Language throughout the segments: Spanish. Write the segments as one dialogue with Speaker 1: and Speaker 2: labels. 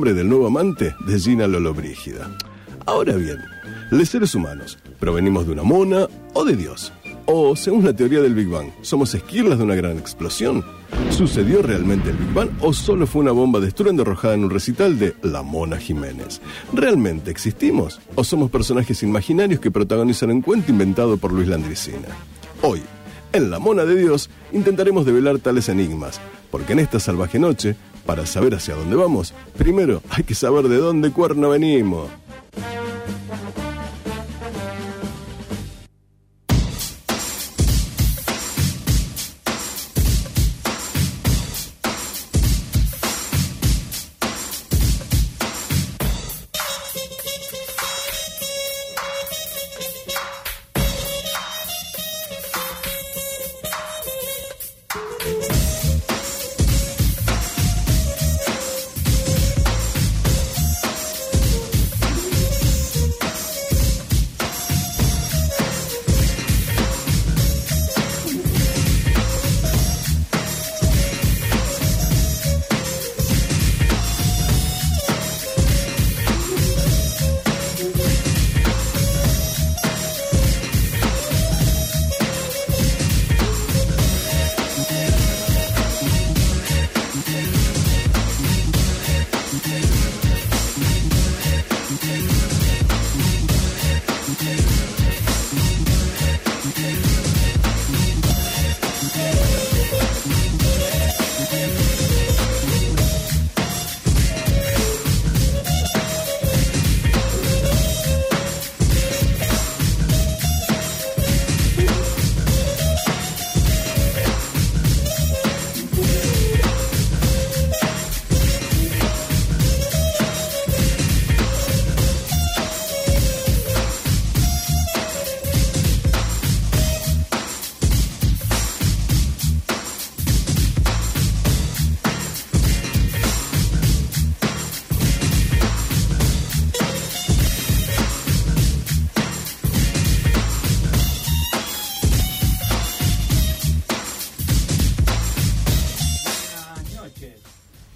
Speaker 1: del nuevo amante de Gina Lollobrigida. Ahora bien, los seres humanos, ¿provenimos de una mona o de Dios? O, según la teoría del Big Bang, ¿somos esquirlas de una gran explosión? ¿Sucedió realmente el Big Bang o solo fue una bomba de estruendo arrojada en un recital de La Mona Jiménez? ¿Realmente existimos o somos personajes imaginarios que protagonizan un cuento inventado por Luis Landricina? Hoy, en La Mona de Dios, intentaremos develar tales enigmas, porque en esta salvaje noche, para saber hacia dónde vamos, primero hay que saber de dónde cuerno venimos.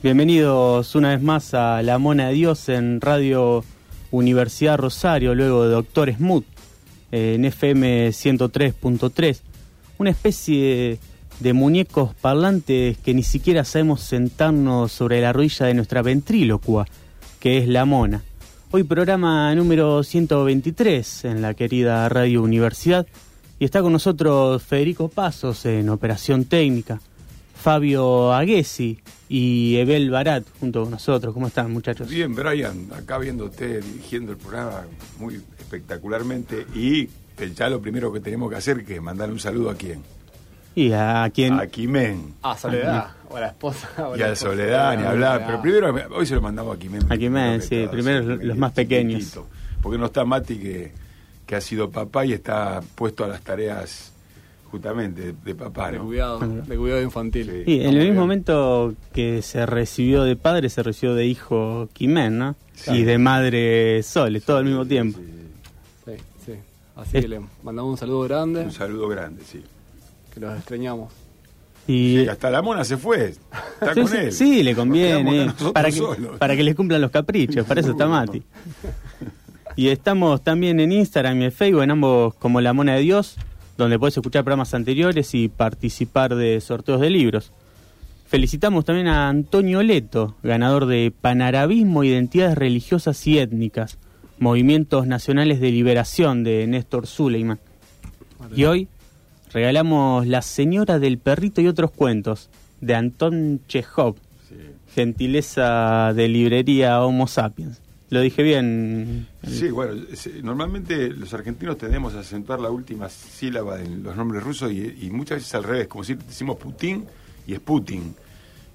Speaker 2: Bienvenidos una vez más a La Mona de Dios en Radio Universidad Rosario, luego de Doctor Smooth, en FM 103.3. Una especie de muñecos parlantes que ni siquiera sabemos sentarnos sobre la rodilla de nuestra ventrílocua, que es La Mona. Hoy programa número 123 en la querida Radio Universidad y está con nosotros Federico Pasos en Operación Técnica, Fabio Aguesi y Ebel Barat junto con nosotros. ¿Cómo están, muchachos?
Speaker 3: Bien, Brian, acá viéndote dirigiendo el programa muy espectacularmente y ya lo primero que tenemos que hacer que es mandar un saludo a quién.
Speaker 2: ¿Y a quién?
Speaker 3: A Quimén.
Speaker 4: A Soledad, o a la esposa.
Speaker 3: y a Soledad, ni hablar. Pero primero, hoy se lo mandamos a Quimén.
Speaker 2: A Quimén, sí, primero los más pequeños.
Speaker 3: Porque no está Mati que, que ha sido papá y está puesto a las tareas justamente de papá.
Speaker 4: De cuidado, de cuidado infantil.
Speaker 2: Sí, en el mismo momento que se recibió de padre, se recibió de hijo Quimén, ¿no? Y de madre Sole, todo al mismo tiempo.
Speaker 4: Sí, sí. Así que le mandamos un saludo grande.
Speaker 3: Un saludo grande, sí.
Speaker 4: Que los extrañamos.
Speaker 3: Y hasta la mona se fue. Está con él.
Speaker 2: Sí, le conviene. Para que, para que le cumplan los caprichos. Para eso está Mati. Y estamos también en Instagram y en Facebook, en ambos como La Mona de Dios donde puedes escuchar programas anteriores y participar de sorteos de libros. Felicitamos también a Antonio Leto, ganador de Panarabismo, Identidades Religiosas y Étnicas, Movimientos Nacionales de Liberación de Néstor Zuleiman. Y hoy regalamos La Señora del Perrito y otros cuentos de Anton Chekhov, gentileza de librería Homo Sapiens. Lo dije bien.
Speaker 3: Sí, bueno, normalmente los argentinos tendemos a acentuar la última sílaba en los nombres rusos y, muchas veces al revés, como si decimos Putin y es Putin.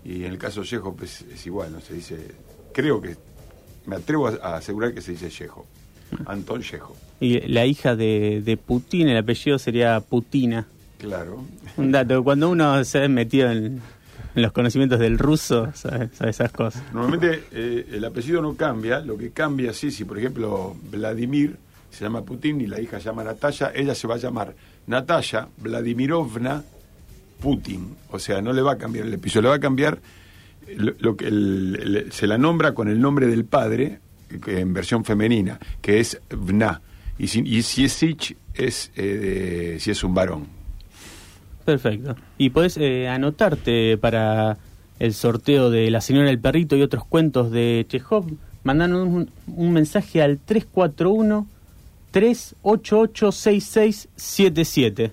Speaker 3: Y en el caso de Chejo pues, es igual, no se dice, creo que, me atrevo a, asegurar que se dice Chejo, Antón Chejo.
Speaker 2: Y la hija de, de Putin, el apellido sería Putina.
Speaker 3: Claro.
Speaker 2: Un dato, cuando uno se ha metido en los conocimientos del ruso, sabe, esas cosas.
Speaker 3: Normalmente eh, el apellido no cambia, lo que cambia sí, si por ejemplo Vladimir se llama Putin y la hija llama Natalia, ella se va a llamar Natalia Vladimirovna Putin. O sea, no le va a cambiar el episodio, le va a cambiar lo, que se la nombra con el nombre del padre, en versión femenina, que es Vna. Y si, y si es sich, es eh, si es un varón.
Speaker 2: Perfecto. Y puedes eh, anotarte para el sorteo de La Señora del Perrito y otros cuentos de Chekhov, mandando un, mensaje al 341 388 6677.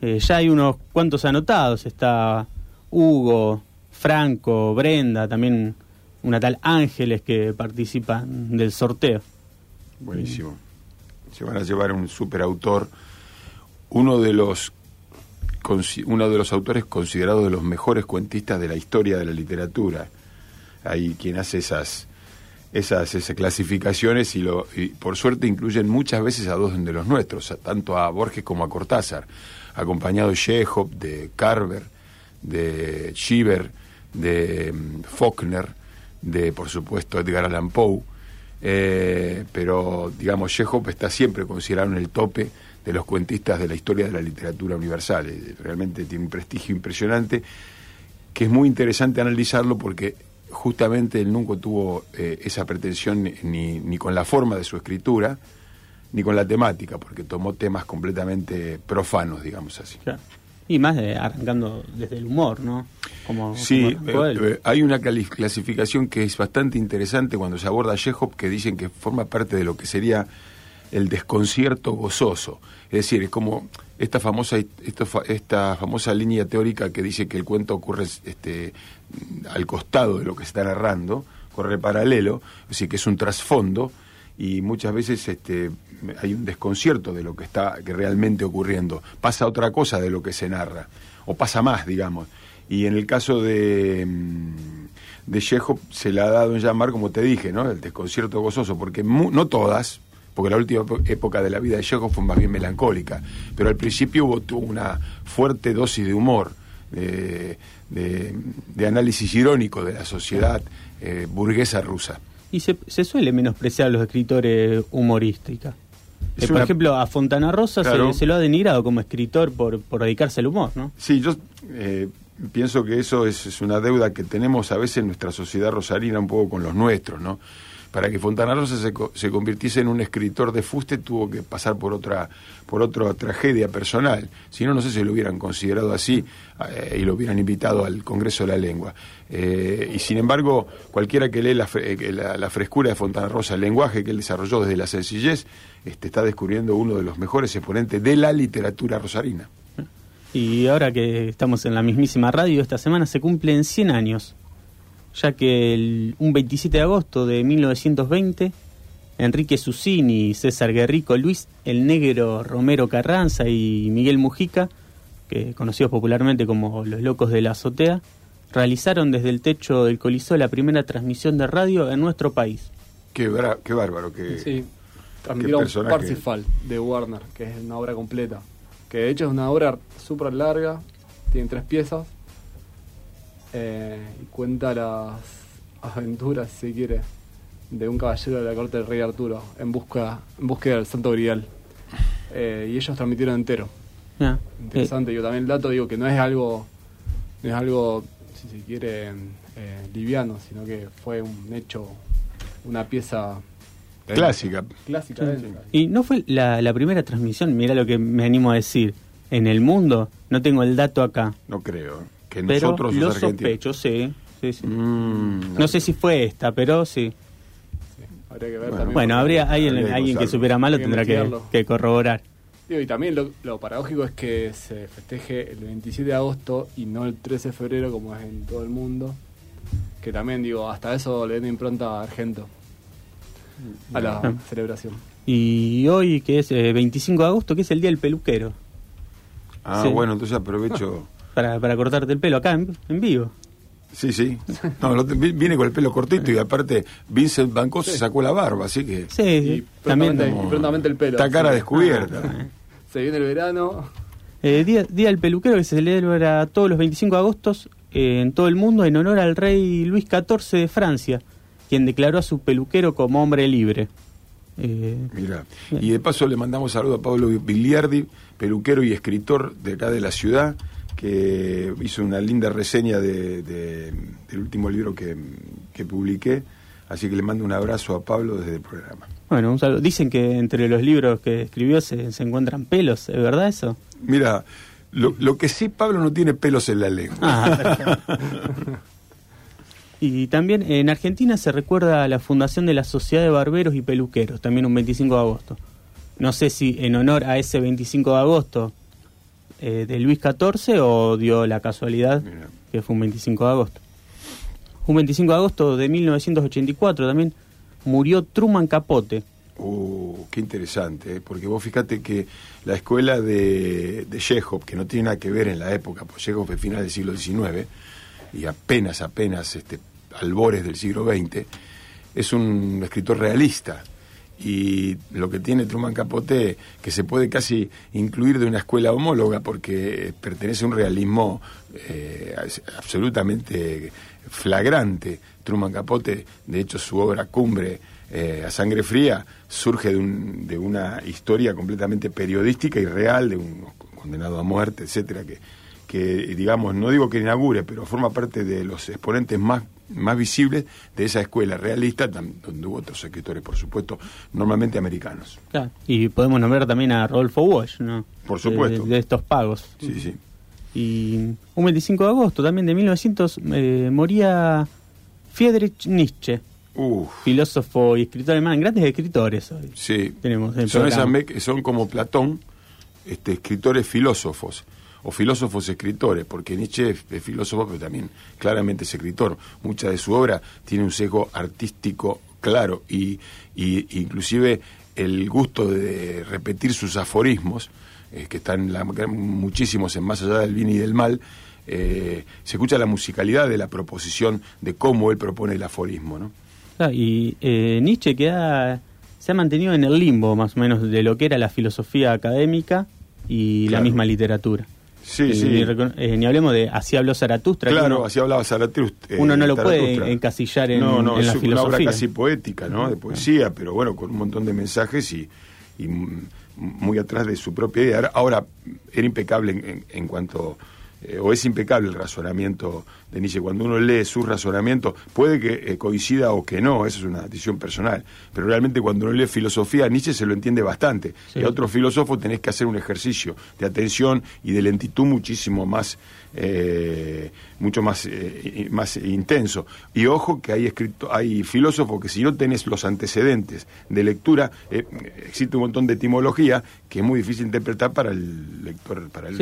Speaker 2: Eh, ya hay unos cuantos anotados, está Hugo, Franco, Brenda, también una tal Ángeles que participa del sorteo.
Speaker 3: Buenísimo. Se van a llevar un superautor, uno de los uno de los autores considerados de los mejores cuentistas de la historia de la literatura. Hay quien hace esas esas, esas clasificaciones y, lo, y por suerte incluyen muchas veces a dos de los nuestros, tanto a Borges como a Cortázar, acompañado de Chekhov, de Carver, de Schieber, de mm, Faulkner, de por supuesto Edgar Allan Poe, eh, pero digamos Chekhov está siempre considerado en el tope de los cuentistas de la historia de la literatura universal, eh, realmente tiene un prestigio impresionante que es muy interesante analizarlo porque justamente él nunca tuvo eh, esa pretensión ni, ni, con la forma de su escritura, ni con la temática, porque tomó temas completamente profanos, digamos así.
Speaker 2: Y más arrancando desde el humor, ¿no?
Speaker 3: Como, sí, eh, eh, hay una clasificación que es bastante interesante cuando se aborda a Chekhov, que dicen que forma parte de lo que sería el desconcierto gozoso. Es decir, es como esta famosa, esta, esta famosa línea teórica que dice que el cuento ocurre este, al costado de lo que se está narrando, corre paralelo, es decir, que es un trasfondo y muchas veces este, hay un desconcierto de lo que está que realmente ocurriendo. Pasa otra cosa de lo que se narra, o pasa más, digamos. Y en el caso de, mm, de Chekhov se le ha dado en llamar, como te dije, ¿no? el desconcierto gozoso, porque no todas, porque la última época de la vida de Chekhov fue más bien melancólica, pero al principio hubo tuvo una fuerte dosis de humor, de, de, análisis irónico de la sociedad eh, burguesa rusa.
Speaker 2: Y se, se, suele menospreciar a los escritores humorísticos. Eh, por ejemplo, a Fontana Rosa se, lo ha denigrado como escritor por, por dedicarse al humor, ¿no?
Speaker 3: Sí, yo eh, pienso que eso es, es, una deuda que tenemos a veces en nuestra sociedad rosarina un poco con los nuestros, ¿no? Para que Fontana Rosa se, se, convirtiese en un escritor de fuste tuvo que pasar por otra por otra tragedia personal. Si no, no sé si lo hubieran considerado así eh, y lo hubieran invitado al Congreso de la Lengua. Eh, y sin embargo, cualquiera que lee eh, la, la, frescura de Fontana Rosa, el lenguaje que él desarrolló desde la sencillez, este, está descubriendo uno de los mejores exponentes de la literatura rosarina.
Speaker 2: Y ahora que estamos en la mismísima radio, esta semana se cumplen 100 años ya que el, un 27 de agosto de 1920, Enrique Susini, César Guerrico, Luis el Negro Romero Carranza y Miguel Mujica, que conocidos popularmente como los locos de la azotea, realizaron desde el techo del Coliseo la primera transmisión de radio en nuestro país.
Speaker 3: Qué, qué bárbaro, que
Speaker 4: sí, transmitieron Parsifal de Warner, que es una obra completa, que de hecho es una obra súper larga, tiene tres piezas, eh, y cuenta las aventuras, si quiere, de un caballero de la corte del rey Arturo en busca en búsqueda del Santo Grial. Eh, y ellos transmitieron entero. Ah, Interesante. Yo también el dato digo que no es algo, no es algo, si se quiere, eh, liviano, sino que fue un hecho, una pieza
Speaker 3: clásica.
Speaker 4: Clásica.
Speaker 2: Y no fue la, la primera transmisión, mira lo que me animo a decir. En el mundo, no tengo el dato acá.
Speaker 3: No creo
Speaker 2: que pero nosotros lo sospecho, sí. Mm, no. sé si fue esta, pero sí. habría que ver bueno, bueno habría alguien, alguien que supiera mal lo tendrá que, corroborar.
Speaker 4: y también lo, paradójico es que se festeje el 27 de agosto y no el 13 de febrero como es en todo el mundo. Que también, digo, hasta eso le den impronta a Argento a la ah. celebración.
Speaker 2: Y hoy, que es 25 eh, de agosto, que es el Día del Peluquero.
Speaker 3: Ah, bueno, entonces aprovecho...
Speaker 2: para, para cortarte el pelo acá en, vivo.
Speaker 3: Sí, sí. No, viene con el pelo cortito y aparte Vincent Banco se sacó la barba, así que.
Speaker 2: Sí, y también.
Speaker 4: prontamente el pelo.
Speaker 3: Está cara descubierta.
Speaker 4: Ah, se viene el verano.
Speaker 2: Eh, día, día del peluquero que se celebra todos los 25 de agosto eh, en todo el mundo en honor al rey Luis XIV de Francia, quien declaró a su peluquero como hombre libre.
Speaker 3: Eh, Mira, y de paso le mandamos saludo a Pablo Biliardi, peluquero y escritor de acá de la ciudad, que hizo una linda reseña de, del último libro que, que publiqué. Así que le mando un abrazo a Pablo desde el programa.
Speaker 2: Bueno, un saludo. Dicen que entre los libros que escribió se, se encuentran pelos, ¿es verdad eso?
Speaker 3: Mira, lo, lo, que sí, Pablo no tiene pelos en la lengua. Ah,
Speaker 2: y también en Argentina se recuerda la fundación de la Sociedad de Barberos y Peluqueros, también un 25 de agosto. No sé si en honor a ese 25 de agosto eh, de Luis XIV o dio la casualidad que fue un 25 de agosto. Un 25 de agosto de 1984 también murió Truman Capote.
Speaker 3: Uh, qué interesante, ¿eh? porque vos fíjate que la escuela de, de que no tiene nada que ver en la época, pues Chekhov es final del siglo XIX y apenas, apenas este, albores del siglo XX, es un escritor realista y lo que tiene Truman Capote, que se puede casi incluir de una escuela homóloga porque pertenece a un realismo eh, absolutamente flagrante. Truman Capote, de hecho su obra cumbre, eh, A Sangre Fría, surge de, un, de, una historia completamente periodística y real de un condenado a muerte, etcétera, que, que digamos, no digo que inaugure, pero forma parte de los exponentes más más visibles de esa escuela realista, donde hubo otros escritores, por supuesto, normalmente americanos.
Speaker 2: Y podemos nombrar también a Rodolfo Walsh, ¿no?
Speaker 3: Por supuesto.
Speaker 2: De, estos pagos.
Speaker 3: Sí, sí.
Speaker 2: Y un 25 de agosto también de 1900 eh, moría Friedrich Nietzsche. Filósofo y escritor alemán, grandes escritores hoy.
Speaker 3: Sí. Tenemos son, esas, son como Platón, este, escritores filósofos o filósofos escritores, porque Nietzsche es, filósofo, pero también claramente es escritor. Mucha de su obra tiene un sesgo artístico claro y, inclusive el gusto de repetir sus aforismos, eh, que están muchísimos en Más allá del bien y del mal, eh, se escucha la musicalidad de la proposición de cómo él propone el aforismo. ¿no?
Speaker 2: y eh, Nietzsche queda, se ha mantenido en el limbo más o menos de lo que era la filosofía académica y la misma literatura.
Speaker 3: Sí, eh, sí.
Speaker 2: Eh, ni hablemos de Así habló Zaratustra.
Speaker 3: Claro, así hablaba Zaratustra.
Speaker 2: uno no lo puede encasillar en, no, no, es Una
Speaker 3: obra casi poética, ¿no? De poesía, pero bueno, con un montón de mensajes y, muy atrás de su propia idea. Ahora, era impecable en cuanto eh, o es impecable el razonamiento de Nietzsche. Cuando uno lee su razonamiento, puede que eh, coincida o que no, esa es una decisión personal, pero realmente cuando uno lee filosofía, Nietzsche se lo entiende bastante. Y a otro filósofo tenés que hacer un ejercicio de atención y de lentitud muchísimo más eh, mucho más, eh, más intenso. Y ojo que hay, escrito, hay filósofos que si no tenés los antecedentes de lectura, eh, existe un montón de etimología que es muy difícil interpretar para el lector, para el,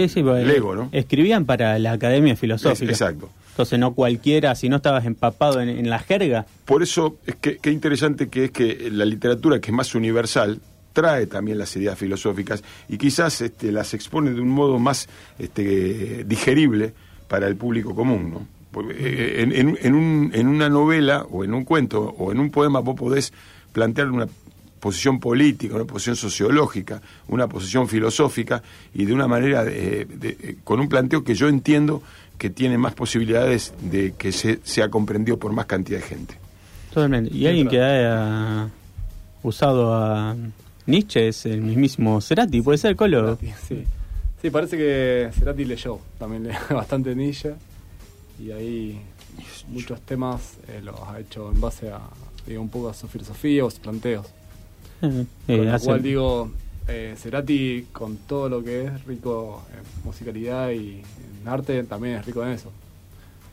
Speaker 3: ego, ¿no?
Speaker 2: Escribían para la Academia Filosófica.
Speaker 3: exacto.
Speaker 2: Entonces no cualquiera, si no estabas empapado en, la jerga.
Speaker 3: Por eso es que qué interesante que es que la literatura, que es más universal, trae también las ideas filosóficas y quizás este, las expone de un modo más este, digerible para el público común, ¿no? Eh, en, en, un, en, una novela o en un cuento o en un poema vos podés plantear una posición política, una posición sociológica, una posición filosófica y de una manera, de, con un planteo que yo entiendo que tiene más posibilidades de que se, sea comprendido por más cantidad de gente.
Speaker 2: Totalmente. Y alguien que haya usado a Nietzsche es el mismísimo Cerati, ¿puede ser, Colo?
Speaker 4: sí. sí, parece que Cerati leyó también lee bastante Nietzsche y ahí muchos temas eh, los ha hecho en base a digo, un poco a su filosofía o sus planteos. Eh, con lo cual digo, eh, Cerati con todo lo que es rico en musicalidad y en arte también es rico en eso.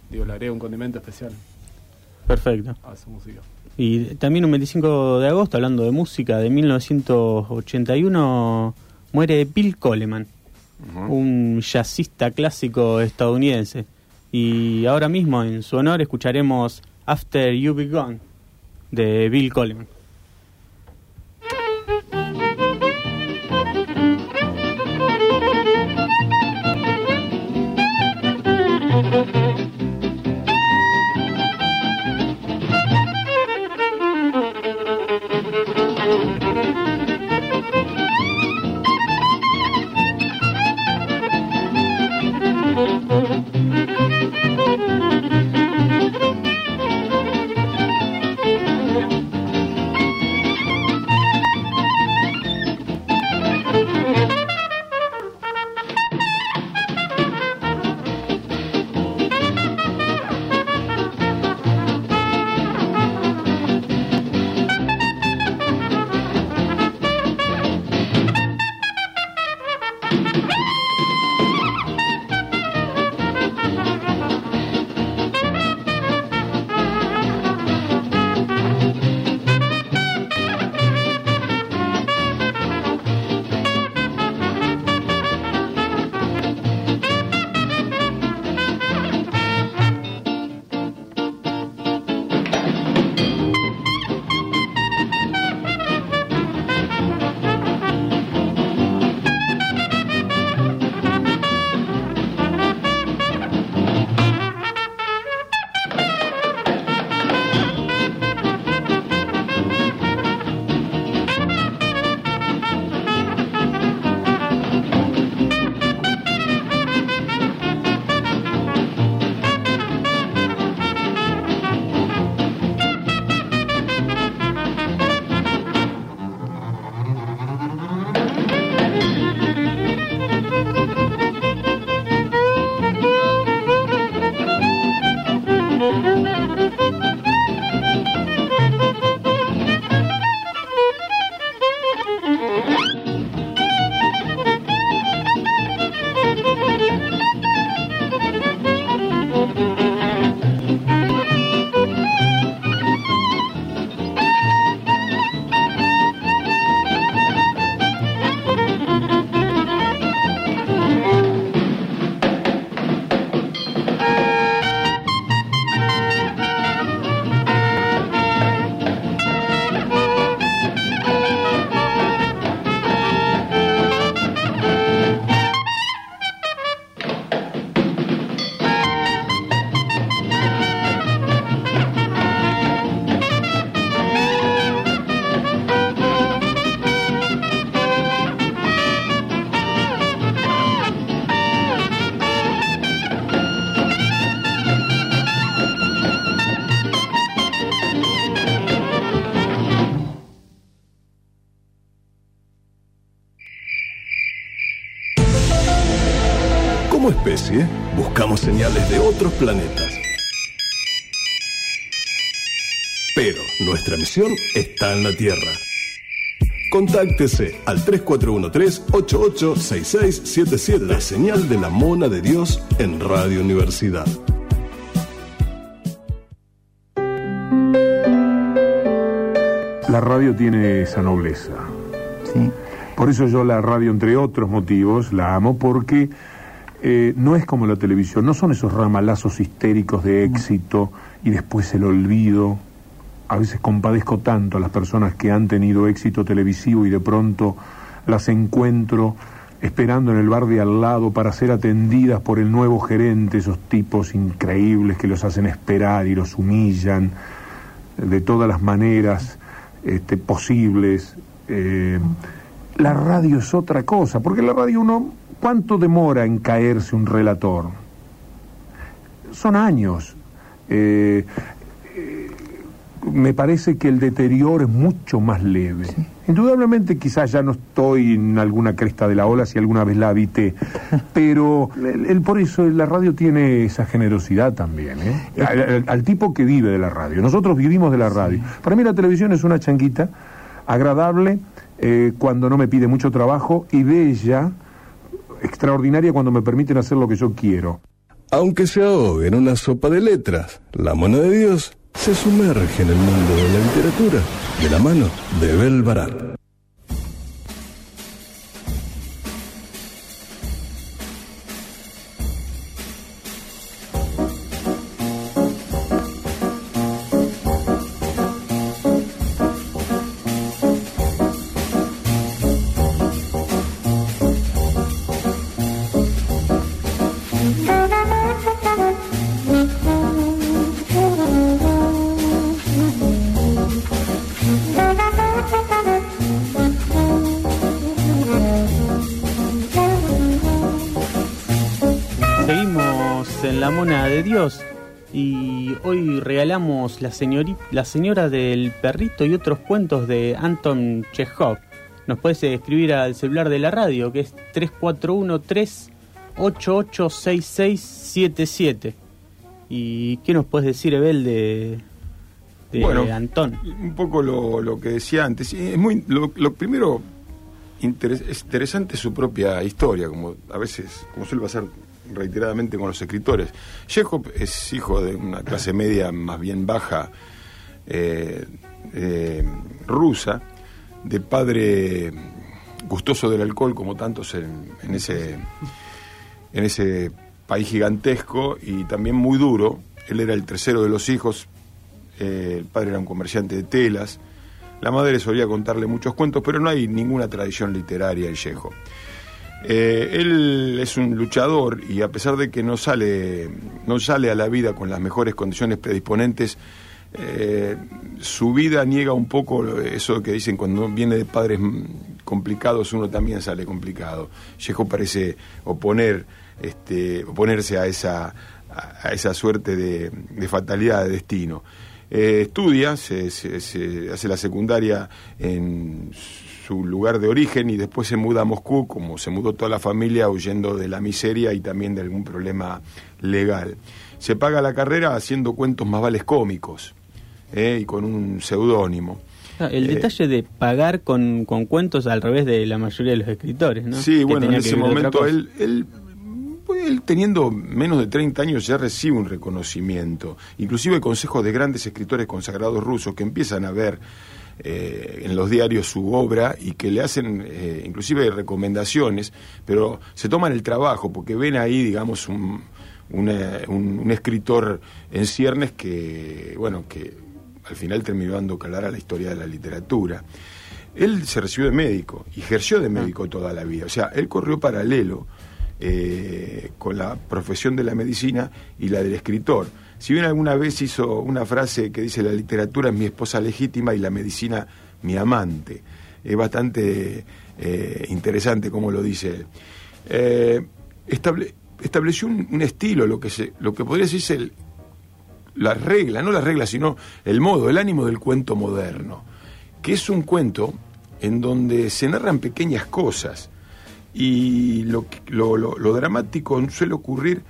Speaker 4: Digo, le haré un condimento especial.
Speaker 2: Perfecto.
Speaker 4: A su música.
Speaker 2: Y también un 25 de agosto, hablando de música, de 1981, muere Bill Coleman, un jazzista clásico estadounidense. Y ahora mismo, en su honor, escucharemos After You Be Gone, de Bill Coleman.
Speaker 1: Otros planetas. Pero nuestra misión está en la Tierra. Contáctese al 3413-886677, la señal de la mona de Dios en Radio Universidad.
Speaker 5: La radio tiene esa nobleza.
Speaker 6: Sí.
Speaker 5: Por eso yo la radio, entre otros motivos, la amo porque eh, no es como la televisión, no son esos ramalazos histéricos de éxito y después el olvido a veces compadezco tanto a las personas que han tenido éxito televisivo y de pronto las encuentro esperando en el bar de al lado para ser atendidas por el nuevo gerente, esos tipos increíbles que los hacen esperar y los humillan de todas las maneras este, posibles. Eh, la radio es otra cosa, porque la radio uno, ¿cuánto demora en caerse un relator? Son años. Eh, me parece que el deterioro es mucho más leve. Indudablemente quizás ya no estoy en alguna cresta de la ola si alguna vez la habité, pero el, por eso la radio tiene esa generosidad también, ¿eh? al, tipo que vive de la radio. Nosotros vivimos de la radio. Para mí la televisión es una changuita agradable eh, cuando no me pide mucho trabajo y bella, extraordinaria cuando me permiten hacer lo que yo quiero.
Speaker 1: Aunque se ahogue en una sopa de letras, la mano de Dios se sumerge en el mundo de la literatura de la mano de Bel Barat.
Speaker 2: Y hoy regalamos la, la señora del perrito y otros cuentos de Anton Chekhov. Nos puedes escribir al celular de la radio que es 3413-886677. ¿Y qué nos puedes decir, Ebel, de, de Antón?
Speaker 3: Un poco lo, que decía antes. Es muy, lo, primero es interesante su propia historia, como a veces, como suele pasar reiteradamente con los escritores. Chekhov es hijo de una clase media más bien baja eh, eh, rusa, de padre gustoso del alcohol como tantos en, ese, en ese país gigantesco y también muy duro. Él era el tercero de los hijos, eh, el padre era un comerciante de telas, la madre solía contarle muchos cuentos, pero no hay ninguna tradición literaria en Chekhov. Eh, él es un luchador y a pesar de que no sale, no sale a la vida con las mejores condiciones predisponentes, eh, su vida niega un poco eso que dicen cuando viene de padres complicados uno también sale complicado. Chejo parece oponer, este, oponerse a esa, a esa suerte de, fatalidad de destino. Eh, estudia, se hace la secundaria en su lugar de origen y después se muda a Moscú, como se mudó toda la familia huyendo de la miseria y también de algún problema legal. Se paga la carrera haciendo cuentos más vales cómicos ¿eh? y con un seudónimo.
Speaker 2: Ah, el eh, detalle de pagar con, con, cuentos al revés de la mayoría de los escritores, ¿no?
Speaker 3: Sí, bueno, en ese momento él, él, él, teniendo menos de 30 años ya recibe un reconocimiento, inclusive consejos de grandes escritores consagrados rusos que empiezan a ver eh, en los diarios su obra y que le hacen eh, inclusive recomendaciones, pero se toman el trabajo porque ven ahí, digamos, un, un, escritor en ciernes que, bueno, que al final terminó dando calar a la historia de la literatura. Él se recibió de médico y ejerció de médico toda la vida, o sea, él corrió paralelo eh, con la profesión de la medicina y la del escritor. Si bien alguna vez hizo una frase que dice la literatura es mi esposa legítima y la medicina mi amante, es bastante eh, interesante como lo dice él. Eh, estableció un, estilo, lo que, lo que podría decirse la regla, no la regla, sino el modo, el ánimo del cuento moderno, que es un cuento en donde se narran pequeñas cosas y lo, dramático suele ocurrir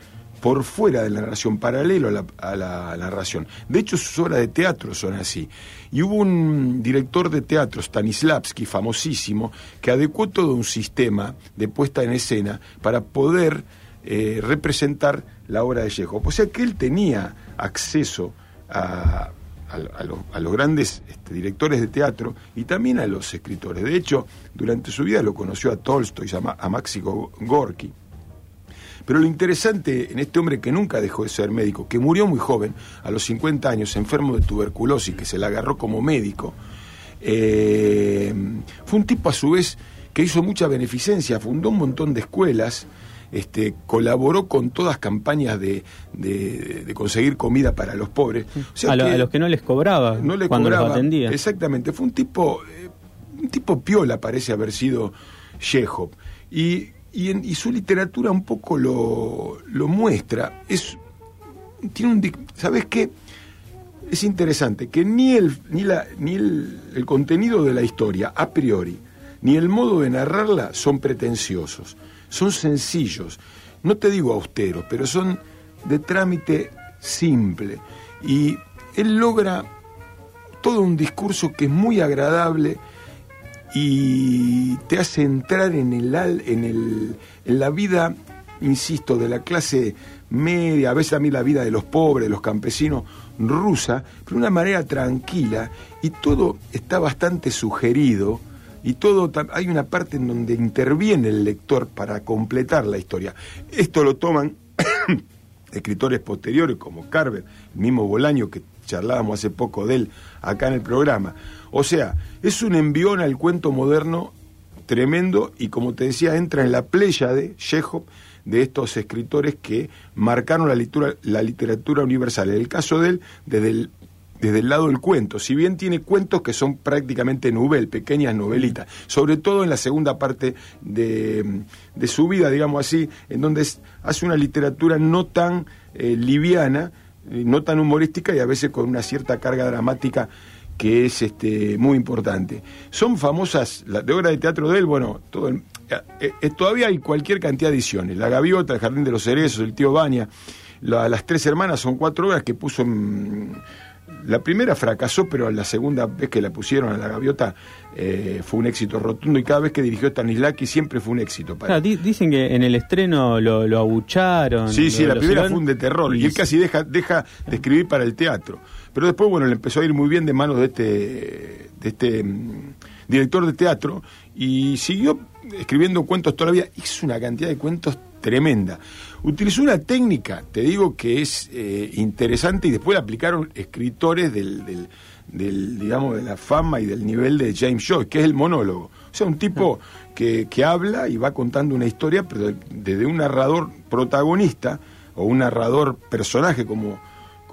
Speaker 3: por fuera de la narración, paralelo a la, narración. De hecho, sus obras de teatro son así. Y hubo un director de teatro, Stanislavski, famosísimo, que adecuó todo un sistema de puesta en escena para poder eh, representar la obra de Chekhov. O sea que él tenía acceso a, los grandes este, directores de teatro y también a los escritores. De hecho, durante su vida lo conoció a Tolstoy, a, a Maxi Gorky. Pero lo interesante en este hombre que nunca dejó de ser médico, que murió muy joven, a los 50 años, enfermo de tuberculosis, que se la agarró como médico, eh, fue un tipo a su vez que hizo mucha beneficencia, fundó un montón de escuelas, este, colaboró con todas campañas de, conseguir comida para los pobres.
Speaker 2: a, los que no les cobraba no cuando los atendía.
Speaker 3: Exactamente, fue un tipo, eh, un tipo piola parece haber sido Chekhov. Y y, su literatura un poco lo, lo muestra. Es, tiene un, ¿Sabes qué? Es interesante que ni, el, ni, la, ni el, el contenido de la historia, a priori, ni el modo de narrarla son pretenciosos, son sencillos. No te digo austeros, pero son de trámite simple. Y él logra todo un discurso que es muy agradable y te hace entrar en, el, en, el, en la vida, insisto, de la clase media, a veces también la vida de los pobres, de los campesinos, rusa, pero de una manera tranquila, y todo está bastante sugerido, y todo hay una parte en donde interviene el lector para completar la historia. Esto lo toman escritores posteriores como Carver, el mismo Bolaño que charlábamos hace poco de él acá en el programa. O sea, es un envión al cuento moderno tremendo y como te decía, entra en la playa de Chekhov de estos escritores que marcaron la literatura, la literatura universal. En el caso de él, desde el, desde el lado del cuento, si bien tiene cuentos que son prácticamente novel, pequeñas novelitas, sobre todo en la segunda parte de, de su vida, digamos así, en donde hace una literatura no tan eh, liviana, eh, no tan humorística y a veces con una cierta carga dramática que es este, muy importante. Son famosas, las de obra de teatro de él, bueno, todo eh, eh, todavía hay cualquier cantidad de ediciones. La Gaviota, El Jardín de los Cerezos, El Tío Baña, Las Tres Hermanas son cuatro obras que puso en, la primera fracasó, pero la segunda vez que la pusieron a la gaviota eh, fue un éxito rotundo y cada vez que dirigió Stanislavski siempre fue un éxito.
Speaker 2: Para dicen que en el estreno lo, lo abucharon.
Speaker 3: Sí, sí, la primera fue un de terror y él casi deja, deja de escribir para el teatro. Pero después, bueno, le empezó a ir muy bien de manos de este, de este mm, director de teatro y siguió escribiendo cuentos todavía. Hizo una cantidad de cuentos tremenda. Utilizó una técnica, te digo, que es eh, interesante y después la aplicaron escritores del, del, digamos, de la fama y del nivel de James Joyce, que es el monólogo. O sea, un tipo que, que habla y va contando una historia, pero desde un narrador protagonista o un narrador personaje, como,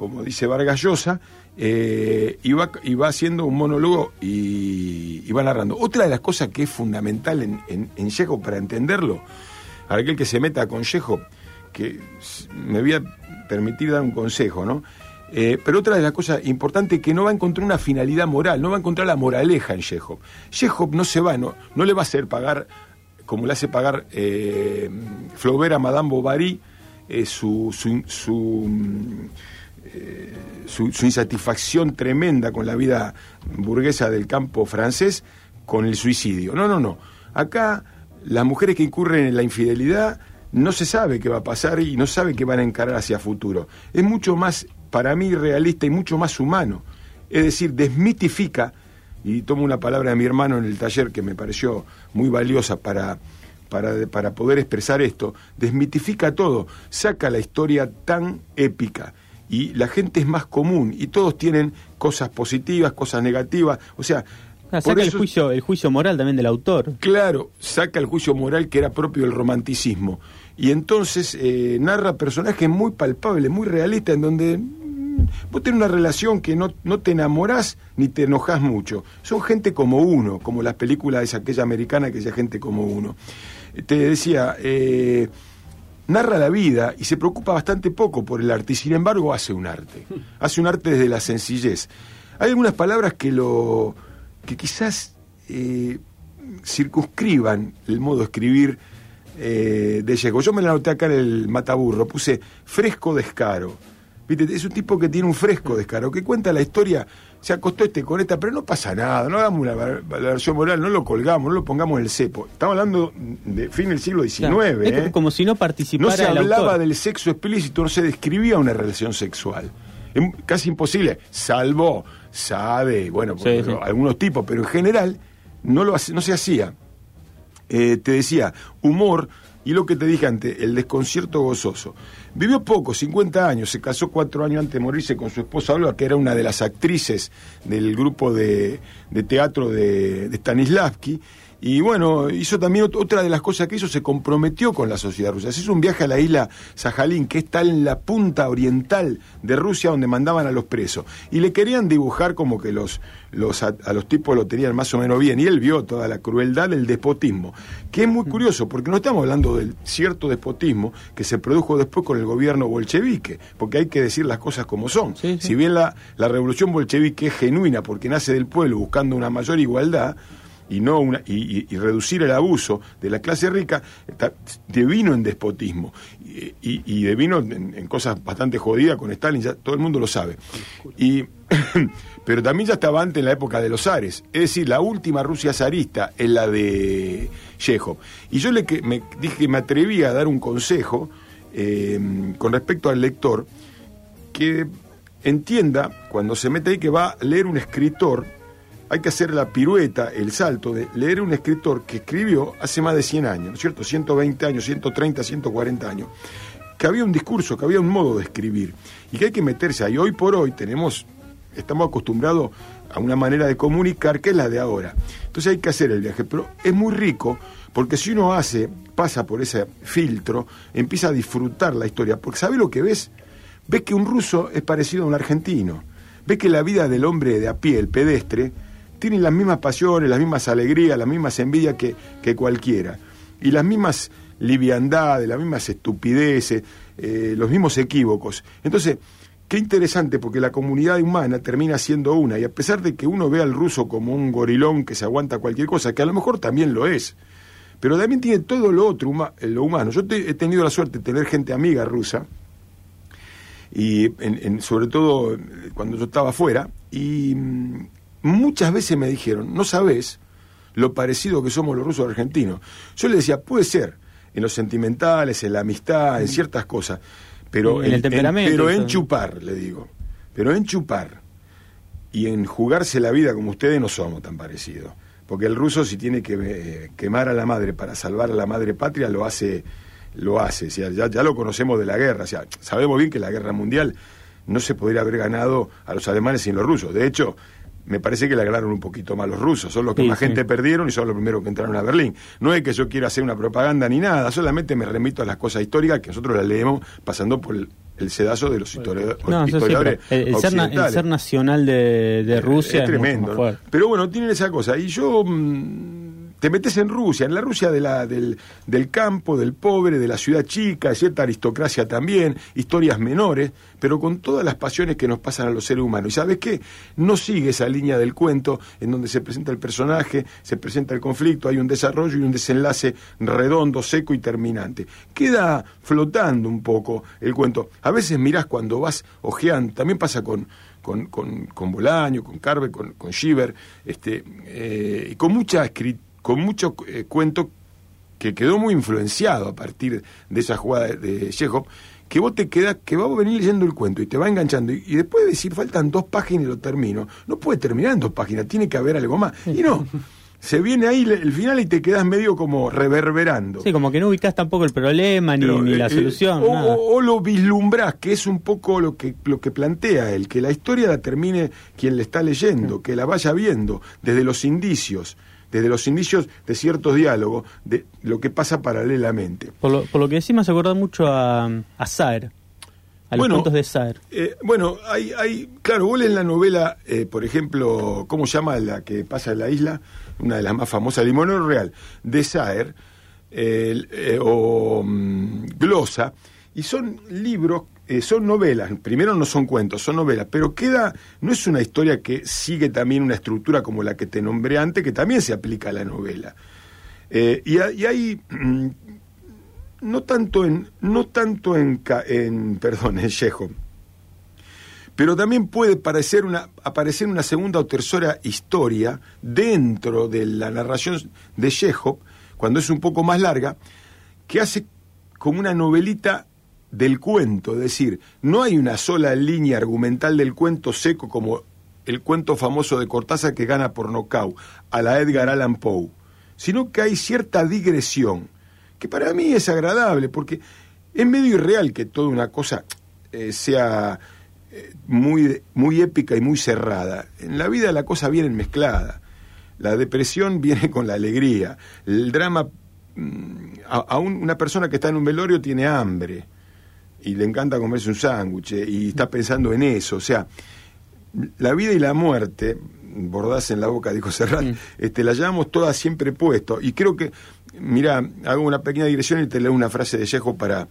Speaker 3: como dice Vargas Llosa, eh, y, va, haciendo un monólogo y, va narrando. Otra de las cosas que es fundamental en, en, en para entenderlo, para aquel que se meta con Chejo, que me voy a permitir dar un consejo, ¿no? Eh, pero otra de las cosas importantes es que no va a encontrar una finalidad moral, no va a encontrar la moraleja en Chekhov. Chekhov no se va, no, no le va a hacer pagar, como le hace pagar eh, a Madame Bovary, eh, su, su, su, insatisfacción tremenda con la vida burguesa del campo francés con el suicidio. No, no, no. Acá las mujeres que incurren en la infidelidad no se sabe qué va a pasar y no sabe qué van a encarar hacia futuro. Es mucho más, para mí, realista y mucho más humano. Es decir, desmitifica, y tomo una palabra de mi hermano en el taller que me pareció muy valiosa para, para, para poder expresar esto, desmitifica todo, saca la historia tan épica y la gente es más común y todos tienen cosas positivas, cosas negativas, o sea,
Speaker 2: Ah, saca el, juicio, el juicio moral también del autor.
Speaker 3: Claro, saca el juicio moral que era propio del romanticismo. Y entonces eh, narra personajes muy palpables, muy realistas, en donde mm, vos tenés una relación que no, no te enamorás ni te enojás mucho. Son gente como uno, como las películas de aquella americana que decía gente como uno. Te decía, eh, narra la vida y se preocupa bastante poco por el arte, y sin embargo hace un arte. Hace un arte desde la sencillez. Hay algunas palabras que lo que quizás eh, circunscriban el modo de escribir eh, de Chekhov. Yo me la anoté acá en el mataburro, puse fresco descaro. ¿Viste? Es un tipo que tiene un fresco descaro, que cuenta la historia, se acostó este con esta, pero no pasa nada, no hagamos una versión moral, no lo colgamos, no lo pongamos en el cepo. Estamos hablando de fin del siglo XIX. ¿eh?
Speaker 2: como si no participara
Speaker 3: No se hablaba del sexo explícito, no se describía una relación sexual. Es casi imposible, salvo sabe, bueno, algunos tipos, pero en general no, lo, no se hacía. Eh, te decía, humor y lo que te dije antes, el desconcierto gozoso. Vivió poco, 50 años, se casó cuatro años antes de morirse con su esposa Olga, que era una de las actrices del grupo de, teatro de, de Stanislavski, y bueno, hizo también otra de las cosas que hizo, se comprometió con la sociedad rusa. Se hizo un viaje a la isla Sajalín, que está en la punta oriental de Rusia, donde mandaban a los presos. Y le querían dibujar como que los, los a, los tipos lo tenían más o menos bien. Y él vio toda la crueldad del despotismo, que es muy curioso, porque no estamos hablando del cierto despotismo que se produjo después con el gobierno bolchevique, porque hay que decir las cosas como son. Si bien la, la revolución bolchevique es genuina porque nace del pueblo buscando una mayor igualdad, y no una, y, reducir el abuso de la clase rica devino en despotismo. Y, y devino en, cosas bastante jodidas con Stalin ya todo el mundo lo sabe. Y pero también ya estaba antes en la época de los zares. Es decir la última Rusia zarista es la de Yehov y yo le que me dije que me atrevía a dar un consejo eh, con respecto al lector que entienda cuando se mete ahí que va a leer un escritor hay que hacer la pirueta, el salto de leer un escritor que escribió hace más de 100 años, ¿no es cierto? 120 años, 130, 140 años, que había un discurso, que había un modo de escribir y que hay que meterse ahí. Hoy por hoy tenemos, estamos acostumbrados a una manera de comunicar que es la de ahora. Entonces hay que hacer el viaje, pero es muy rico porque si uno hace, pasa por ese filtro, empieza a disfrutar la historia, porque ¿sabe lo que ves? Ves que un ruso es parecido a un argentino, ves que la vida del hombre de a pie, el pedestre, tienen las mismas pasiones, las mismas alegrías, las mismas envidias que, que cualquiera. Y las mismas liviandades, las mismas estupideces, eh, los mismos equívocos. Entonces, qué interesante porque la comunidad humana termina siendo una y a pesar de que uno ve al ruso como un gorilón que se aguanta cualquier cosa, que a lo mejor también lo es, pero también tiene todo lo otro, lo humano. Yo he tenido la suerte de tener gente amiga rusa, y sobre todo cuando yo estaba afuera, y mm, muchas veces me dijeron, no sabes lo parecido que somos los rusos argentinos. Yo le decía, puede ser, en los sentimentales, en la amistad, en ciertas cosas, pero
Speaker 2: en, el temperamento.
Speaker 3: pero en chupar, le digo, pero en chupar y en jugarse la vida como ustedes no somos tan parecidos. Porque el ruso si tiene que eh, quemar a la madre para salvar a la madre patria, lo hace, lo hace. O sea, ya, ya lo conocemos de la guerra. O sea, sabemos bien que la guerra mundial no se podría haber ganado a los alemanes sin los rusos. De hecho, me parece que le ganaron un poquito más los rusos, son los que más gente perdieron y son los primeros que entraron a Berlín. No es que yo quiera hacer una propaganda ni nada, solamente me remito a las cosas históricas que nosotros las leemos pasando por el, sedazo de los historiadores.
Speaker 2: el, ser, nacional de, Rusia es, tremendo.
Speaker 3: Pero bueno, tienen esa cosa. Y yo. Mm, te metes en Rusia, en la Rusia de la, del, del, campo, del pobre, de la ciudad chica, cierta aristocracia también, historias menores, pero con todas las pasiones que nos pasan a los seres humanos. ¿Y sabes qué? No sigue esa línea del cuento en donde se presenta el personaje, se presenta el conflicto, hay un desarrollo y un desenlace redondo, seco y terminante. Queda flotando un poco el cuento. A veces mirás cuando vas ojeando, también pasa con, con, con, con Bolaño, con Carve, con, con Schieber, este, eh, y con mucha escritura con mucho eh, cuento que quedó muy influenciado a partir de esa jugada de, Chekhov, que vos te quedas, que vas a venir leyendo el cuento y te va enganchando, y, después de decir faltan dos páginas y lo termino, no puede terminar en dos páginas, tiene que haber algo más. Y no, se viene ahí el final y te quedas medio como reverberando.
Speaker 2: Sí, como que no ubicás tampoco el problema ni, la eh, solución.
Speaker 3: o, lo vislumbrás, que es un poco lo que, lo que plantea él, que la historia la termine quien le está leyendo, que la vaya viendo desde los indicios desde los indicios de ciertos diálogos, de lo que pasa paralelamente.
Speaker 2: Por lo, por lo que decís me hace acordar mucho a, a Saer, a los cuentos de Saer.
Speaker 3: Eh, bueno, hay, hay, claro, vos en la novela, eh, por ejemplo, ¿cómo se llama la que pasa en la isla? Una de las más famosas, Limonero Real, de Saer, eh, o mm, Glosa, y son libros eh, son novelas, primero no son cuentos, son novelas, pero queda, no es una historia que sigue también una estructura como la que te nombré antes, que también se aplica a la novela. Eh, y, hay, mm, no tanto en, no tanto en, perdón, en Chekhov, pero también puede una, aparecer una segunda o tercera historia dentro de la narración de Chekhov, cuando es un poco más larga, que hace como una novelita del cuento, es decir, no hay una sola línea argumental del cuento seco como el cuento famoso de Cortázar que gana por nocaut, a la Edgar Allan Poe, sino que hay cierta digresión, que para mí es agradable, porque es medio irreal que toda una cosa eh, sea muy, muy épica y muy cerrada. En la vida la cosa viene mezclada. La depresión viene con la alegría. El drama, mm, a, una persona que está en un velorio tiene hambre y le encanta comerse un sándwich eh, y está pensando en eso. O sea, la vida y la muerte, bordás en la boca, dijo Serrat, este, la llevamos todas siempre puesto. Y creo que, mira, hago una pequeña digresión y te leo una frase de Yejo para,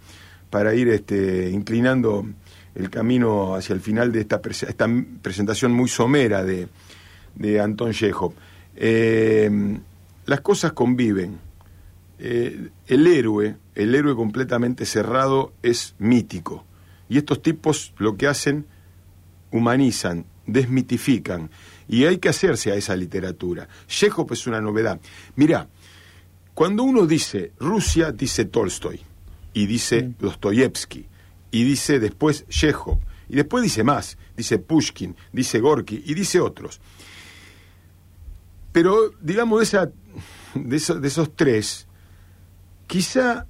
Speaker 3: para ir este, inclinando el camino hacia el final de esta, esta presentación muy somera de, de Anton Chekhov. Eh, las cosas conviven. Eh, el héroe, el héroe completamente cerrado, es mítico. Y estos tipos lo que hacen, humanizan, desmitifican. Y hay que hacerse a esa literatura. Chekhov es una novedad. Mira, cuando uno dice Rusia, dice Tolstoy y dice Dostoyevsky y dice después Chekhov, y después dice más, dice Pushkin, dice Gorky y dice otros. Pero, digamos, de, esa, de, esos tres, quizá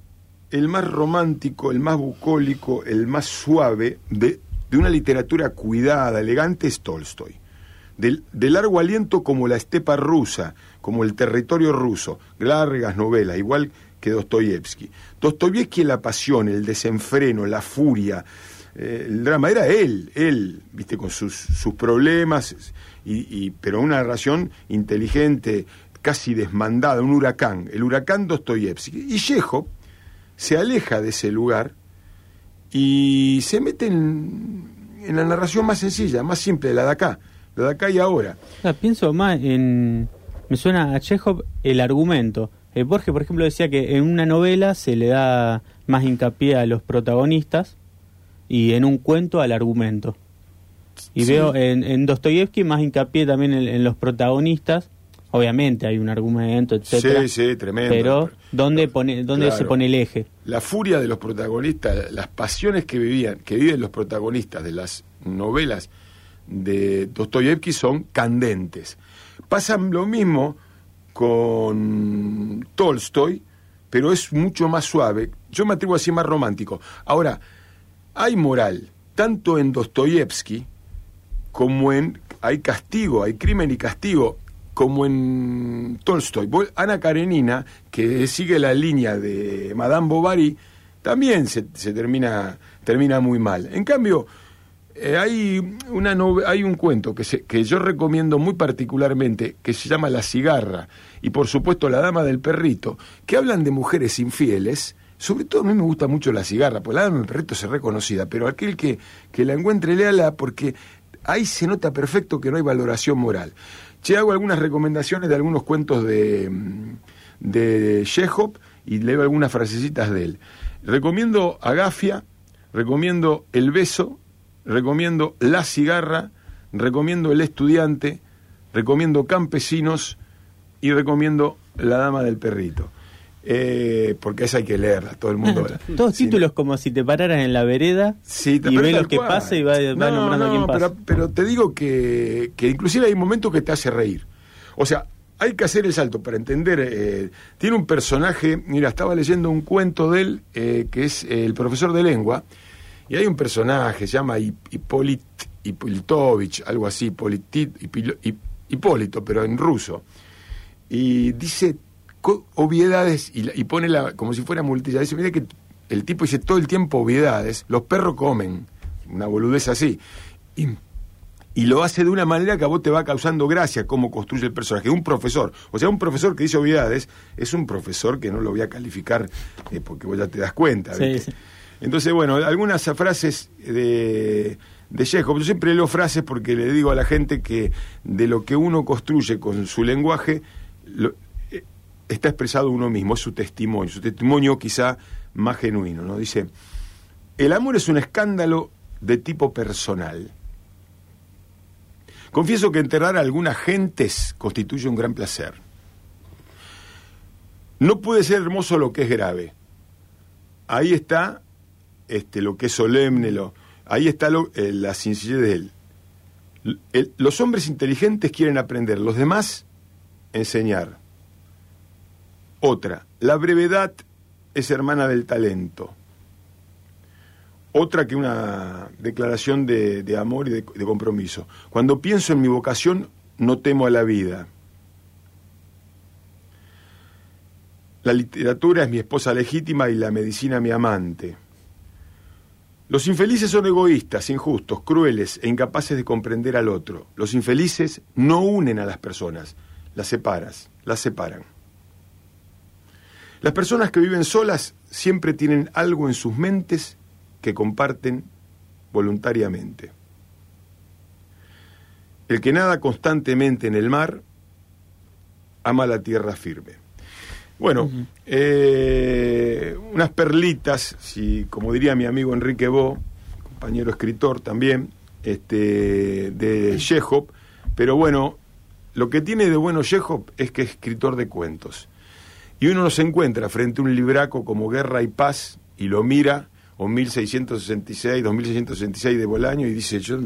Speaker 3: el más romántico, el más bucólico, el más suave de, de una literatura cuidada, elegante, es Tolstoy. De, largo aliento como la estepa rusa, como el territorio ruso, largas novelas, igual que Dostoyevsky. Dostoyevsky la pasión, el desenfreno, la furia, eh, el drama, era él, él, viste, con sus, sus problemas, y, pero una narración inteligente, casi desmandada, un huracán, el huracán Dostoyevsky. Y Chekhov se aleja de ese lugar y se mete en, en la narración más sencilla, más simple, la de acá, la de acá y ahora.
Speaker 2: pienso más en... Me suena a Chekhov el argumento eh, Borges, por ejemplo, decía que en una novela se le da más hincapié a los protagonistas y en un cuento al argumento. Y veo en, en Dostoyevsky más hincapié también en, los protagonistas. Obviamente hay un argumento, etcétera.
Speaker 3: Sí, sí, tremendo.
Speaker 2: Pero ¿dónde, pone, dónde se pone el eje?
Speaker 3: La furia de los protagonistas, las pasiones que vivían, que viven los protagonistas de las novelas de Dostoyevsky son candentes. Pasan lo mismo con Tolstoy, pero es mucho más suave. Yo me atrevo a decir más romántico. Ahora, hay moral, tanto en Dostoyevsky como en... Hay castigo, hay crimen y castigo, como en Tolstoy. Ana Karenina, que sigue la línea de Madame Bovary, también se, termina, termina muy mal. En cambio, eh, hay, una hay un cuento que, que yo recomiendo muy particularmente, que se llama La cigarra, y por supuesto La dama del perrito, que hablan de mujeres infieles. Sobre todo a mí me gusta mucho la cigarra, porque la dama del perrito es reconocida, pero aquel que, que la encuentre, léala, porque ahí se nota perfecto que no hay valoración moral. Che, hago algunas recomendaciones de algunos cuentos de, de Chekhov y leo algunas frasecitas de él. Recomiendo Agafia, recomiendo El beso, recomiendo La cigarra, recomiendo El estudiante, recomiendo Campesinos y recomiendo La dama del perrito. Eh, porque esa hay que leerla, todo el mundo.
Speaker 2: Todos títulos como si te pararas en la vereda y ves lo que pasa y va, nombrando a quién pasa.
Speaker 3: Pero, te digo que, que inclusive hay momentos que te hace reír. O sea, hay que hacer el salto para entender. Eh, tiene un personaje, mira, estaba leyendo un cuento de él, eh, que es el profesor de lengua, y hay un personaje, se llama Hipolitovich, algo así, Hipólito, pero en ruso. Y dice obviedades y, pone la, como si fuera multilla. Dice, mira que el tipo dice todo el tiempo obviedades, los perros comen, una boludez así. Y, y, lo hace de una manera que a vos te va causando gracia cómo construye el personaje. Un profesor, o sea, un profesor que dice obviedades es un profesor que no lo voy a calificar eh, porque vos ya te das cuenta. Sí, entonces, bueno, algunas frases de, de Chekhov. Yo siempre leo frases porque le digo a la gente que de lo que uno construye con su lenguaje, está expresado uno mismo, es su testimonio. Su testimonio quizá más genuino. ¿no? Dice, el amor es un escándalo de tipo personal. Confieso que enterrar a algunas gentes constituye un gran placer. No puede ser hermoso lo que es grave. Ahí está este, lo que es solemne, lo, ahí está lo, eh, la sencillez de él. los hombres inteligentes quieren aprender, los demás enseñar. Otra, la brevedad es hermana del talento. Otra que una declaración de, amor y de, de compromiso. Cuando pienso en mi vocación, no temo a la vida. La literatura es mi esposa legítima y la medicina mi amante. Los infelices son egoístas, injustos, crueles e incapaces de comprender al otro. Los infelices no unen a las personas, las separas, las separan. Las personas que viven solas siempre tienen algo en sus mentes que comparten voluntariamente. El que nada constantemente en el mar ama la tierra firme. Bueno, eh, unas perlitas, si, como diría mi amigo Enrique Bo, compañero escritor también, este, de Chekhov, pero bueno, lo que tiene de bueno Chekhov es que es escritor de cuentos. Y uno no se encuentra frente a un libraco como Guerra y Paz y lo mira, o 1666, 2666 de Bolaño, y dice, yo...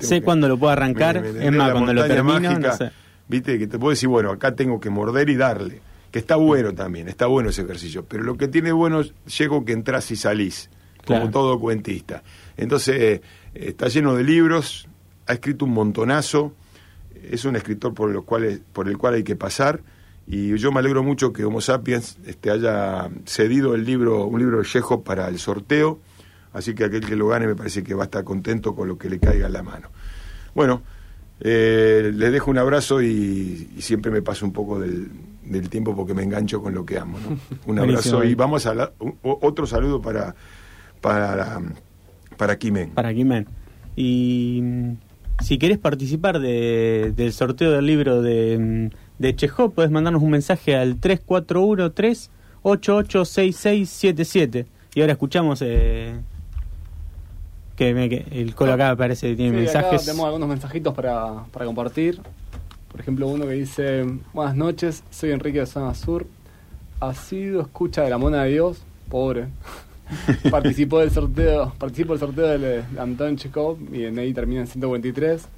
Speaker 2: sé cuándo lo puedo arrancar, es más, cuando lo termino,
Speaker 3: Viste, que te puedo decir, bueno, acá tengo que morder y darle. Que está bueno también, está bueno ese ejercicio. Pero lo que tiene bueno, llego que entras y salís, como todo cuentista. Entonces, eh, está lleno de libros, ha escrito un montonazo, es un escritor por, los cuales, por el cual hay que pasar y yo me alegro mucho que Homo Sapiens este, haya cedido el libro, un libro de Chejo para el sorteo, así que aquel que lo gane me parece que va a estar contento con lo que le caiga en la mano. Bueno, eh, les dejo un abrazo y, siempre me paso un poco del, tiempo porque me engancho con lo que amo. Un abrazo y vamos a otro saludo para para para Kimen.
Speaker 2: Para Kimen. Y mm, si querés participar de, del sorteo del libro de mm, de Chekhov, puedes mandarnos un mensaje al 3413-886677. Y ahora escuchamos eh, que, el colo acá parece que tiene mensajes.
Speaker 4: tenemos algunos mensajitos para, para compartir. Por ejemplo, uno que dice: Buenas noches, soy Enrique de Zona Sur. Ha sido escucha de la mona de Dios, pobre. Participó del sorteo, participó del sorteo de, Anton Chekhov y en ahí termina en 123.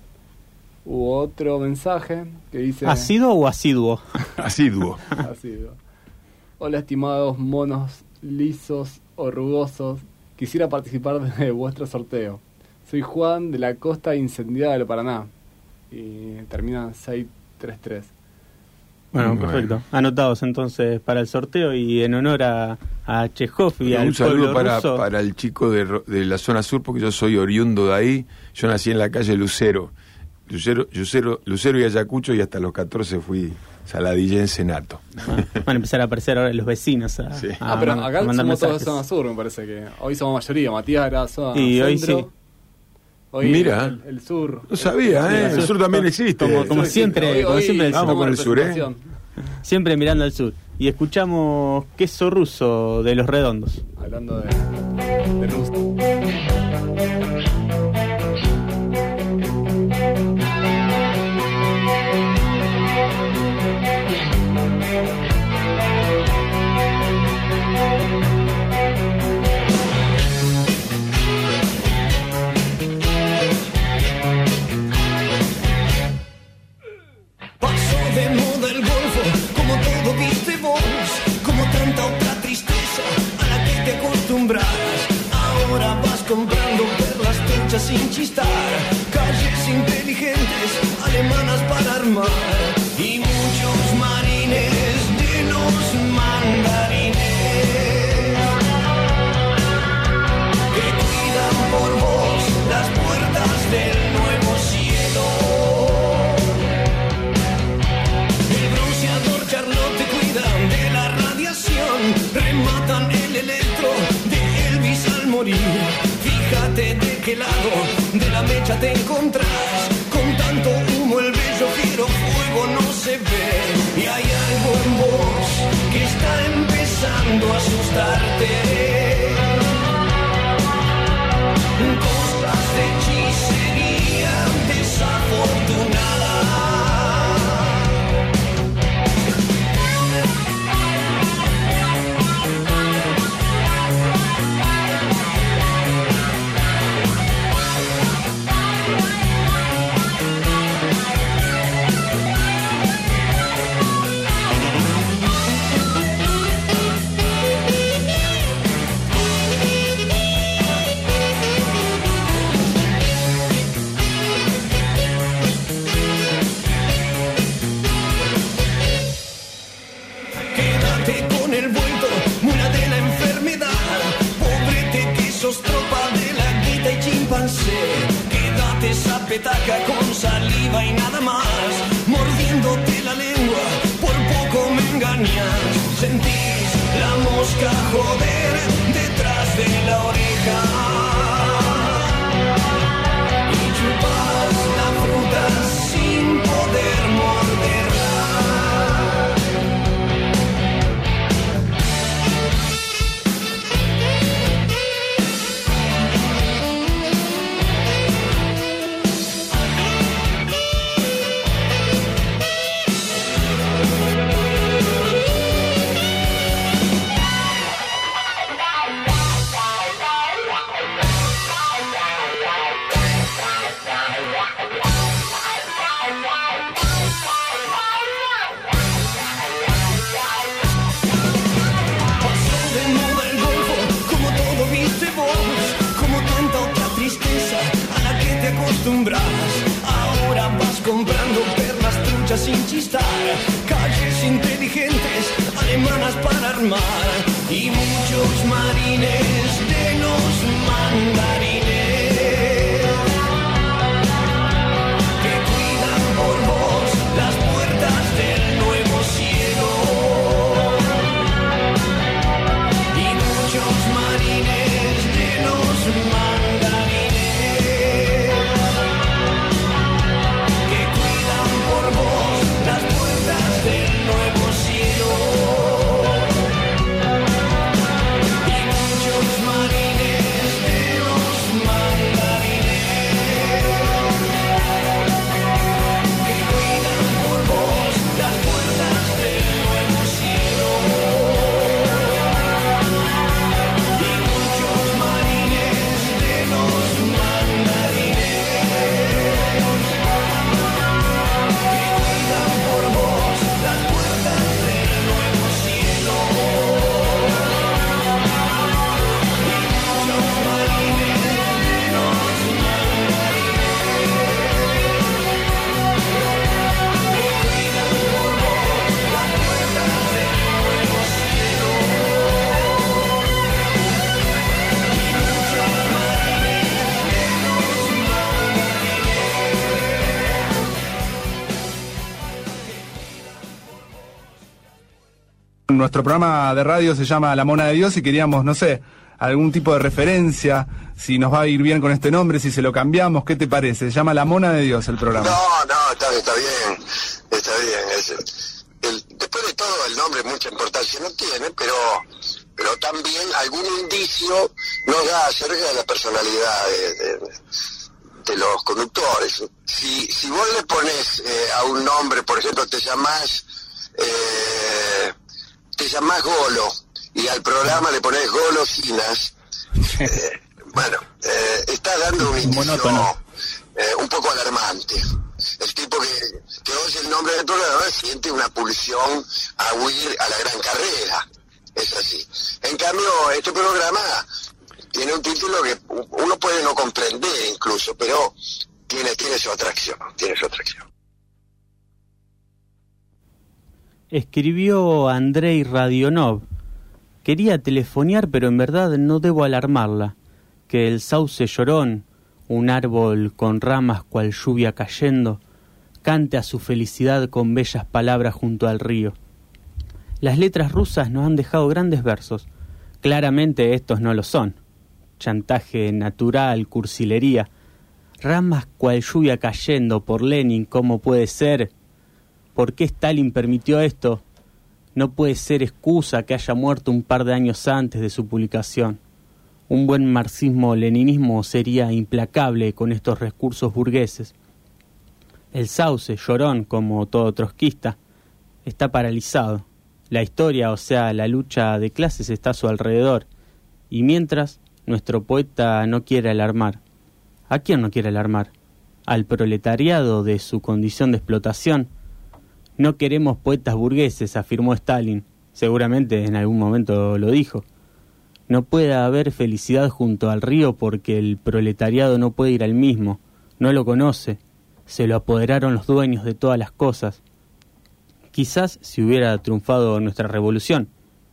Speaker 4: Hubo otro mensaje que dice...
Speaker 2: ¿Asiduo o asiduo?
Speaker 3: asiduo.
Speaker 4: asiduo. Hola estimados monos lisos o rugosos. Quisiera participar de vuestro sorteo. Soy Juan de la costa incendiada del Paraná. Y termina 633.
Speaker 2: Bueno, perfecto. Anotados entonces para el sorteo y en honor a, a Chekhov y al Un saludo
Speaker 3: para, para el chico de, de la zona sur, porque yo soy oriundo de ahí. Yo nací en la calle Lucero Lucero, Lucero, Lucero y Ayacucho y hasta los 14 fui saladillense nato.
Speaker 2: Ah, van a empezar a aparecer ahora los vecinos. A,
Speaker 4: ah, pero acá somos todos de zona sur, me parece que hoy somos mayoría. Matías era zona
Speaker 2: y hoy sí.
Speaker 3: Hoy Mira,
Speaker 4: el, sur.
Speaker 3: No sabía, ¿eh? El, sur, también existe.
Speaker 2: Como, siempre, como siempre
Speaker 3: Vamos con el sur, ¿eh?
Speaker 2: Siempre mirando al sur. Y escuchamos queso ruso de los redondos.
Speaker 4: Hablando de, de ruso.
Speaker 6: Sin chistar, calles inteligentes, alemanas para armar de la mecha te encontrás. Con tanto humo el bello quiero fuego no se ve. Y hay algo en vos que está empezando a asustarte.
Speaker 7: Nuestro programa de radio se llama La Mona de Dios y queríamos, no sé, algún tipo de referencia, si nos va a ir bien con este nombre, si se lo cambiamos, ¿qué te parece? Se llama La Mona de Dios el programa.
Speaker 8: No, no, está, bien, está bien. después de todo, el nombre mucha importancia no tiene, pero, pero también algún indicio nos da acerca de la personalidad de, los conductores. Si, si vos le pones eh, a un nombre, por ejemplo, te llamás... Eh, te llamás Golo y al programa le pones golosinas, eh, bueno, eh, está dando un indicio eh, un poco alarmante. El tipo que, que oye el nombre del programa siente una pulsión a huir a la gran carrera. Es así. En cambio, este programa tiene un título que uno puede no comprender incluso, pero tiene, tiene su atracción, tiene su atracción.
Speaker 2: Escribió Andrei Radionov. Quería telefonear, pero en verdad no debo alarmarla. Que el sauce llorón, un árbol con ramas cual lluvia cayendo, cante a su felicidad con bellas palabras junto al río. Las letras rusas nos han dejado grandes versos. Claramente estos no lo son. Chantaje natural, cursilería. Ramas cual lluvia cayendo por Lenin, ¿cómo puede ser? ¿Por qué Stalin permitió esto? No puede ser excusa que haya muerto un par de años antes de su publicación. Un buen marxismo-leninismo sería implacable con estos recursos burgueses. El sauce, llorón, como todo trotskista, está paralizado. La historia, o sea, la lucha de clases está a su alrededor. Y mientras, nuestro poeta no quiere alarmar. ¿A quién no quiere alarmar? ¿Al proletariado de su condición de explotación? No queremos poetas burgueses, afirmó Stalin. Seguramente en algún momento lo dijo. No puede haber felicidad junto al río porque el proletariado no puede ir al mismo, no lo conoce, se lo apoderaron los dueños de todas las cosas. Quizás si hubiera triunfado nuestra revolución,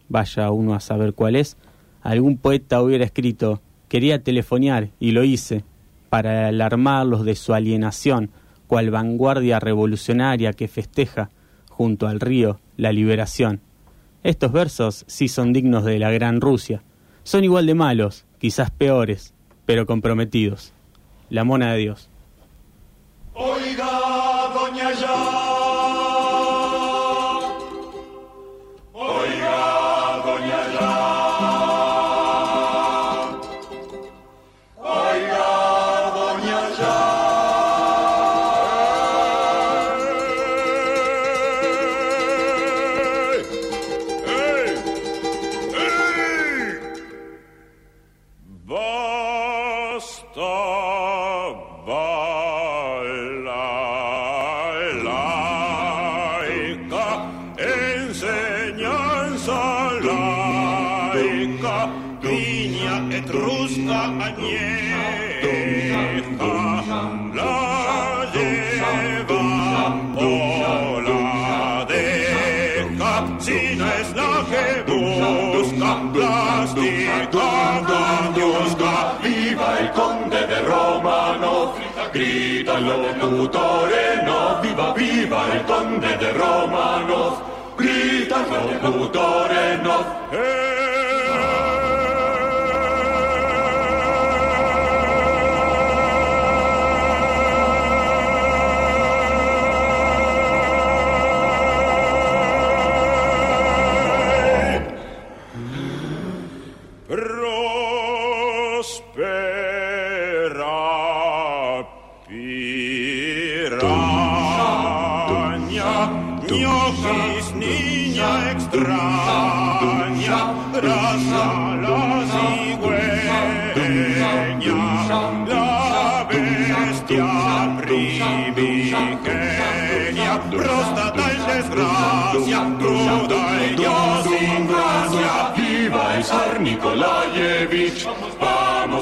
Speaker 2: vaya uno a saber cuál es, algún poeta hubiera escrito, quería telefonear y lo hice, para alarmarlos de su alienación, cual vanguardia revolucionaria que festeja, junto al río, la liberación. Estos versos sí son dignos de la gran Rusia. Son igual de malos, quizás peores, pero comprometidos. La mona de Dios.
Speaker 6: Oiga, doña.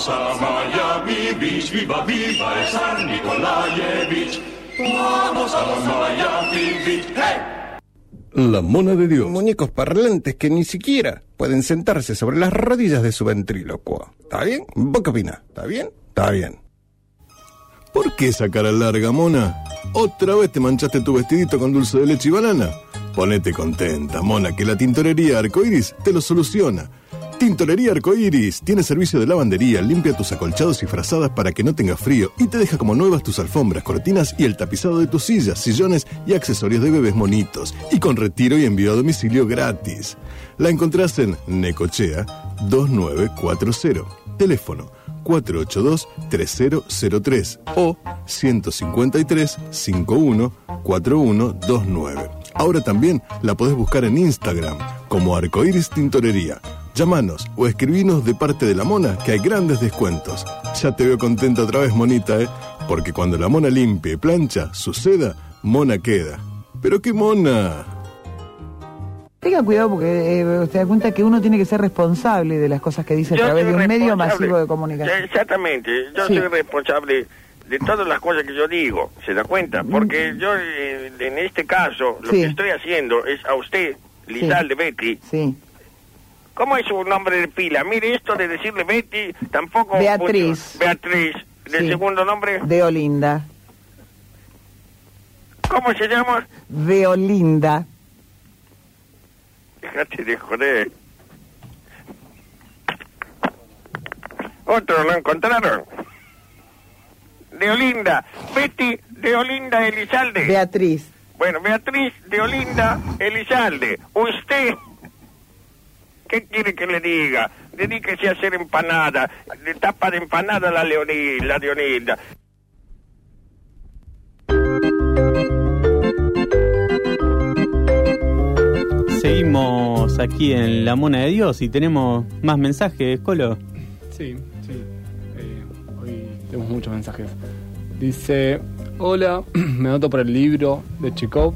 Speaker 9: Vamos a Miami Beach, viva, viva el Nikolayevich, vamos a Miami Beach,
Speaker 1: La mona de Dios. Muñecos parlantes que ni siquiera pueden sentarse sobre las rodillas de su ventrílocuo. ¿Está bien? ¿Vos qué opinás? ¿Está bien? Está bien. ¿Por qué esa cara larga, mona? ¿Otra vez te manchaste tu vestidito con dulce de leche y banana? Ponete contenta, mona, que la tintorería Arcoiris te lo soluciona. Tintorería Arcoiris tiene servicio de lavandería, limpia tus acolchados y frazadas para que no tengas frío y te deja como nuevas tus alfombras, cortinas y el tapizado de tus sillas, sillones y accesorios de bebés monitos. Y con retiro y envío a domicilio gratis. La encontrás en Necochea 2940. Teléfono 482-3003 o 153-514129. Ahora también la podés buscar en Instagram como Arcoiris Tintorería Llámanos o escribinos de parte de la mona que hay grandes descuentos. Ya te veo contenta otra vez, monita, ¿eh? Porque cuando la mona limpia y plancha, suceda, mona queda. Pero qué mona.
Speaker 10: Tenga cuidado porque eh, usted da cuenta que uno tiene que ser responsable de las cosas que dice a través de un medio masivo de comunicación.
Speaker 11: Exactamente, yo soy responsable de todas las cosas que yo digo, ¿se da cuenta? Porque yo eh, en este caso lo que estoy haciendo es a usted, Lizalde de Betty,
Speaker 10: sí
Speaker 11: ¿Cómo es su nombre de pila? Mire, esto de decirle Betty tampoco...
Speaker 10: Beatriz.
Speaker 11: Beatriz. ¿De segundo nombre?
Speaker 10: Deolinda.
Speaker 11: ¿Cómo se llama?
Speaker 10: Deolinda.
Speaker 11: Déjate de joder. Otro lo encontraron. Deolinda. Betty Deolinda Elizalde.
Speaker 10: Beatriz.
Speaker 11: Bueno, Beatriz Deolinda Elizalde. Usted ¿Qué quiere que le diga? Dedíquese a hacer empanada. Le tapa de empanada la Leonilda, la Leonilda.
Speaker 2: Seguimos aquí en La Mona de Dios y tenemos más mensajes, Colo.
Speaker 4: Sí, sí. Eh, hoy tenemos muchos mensajes. Dice, hola, me anoto por el libro de Chekhov.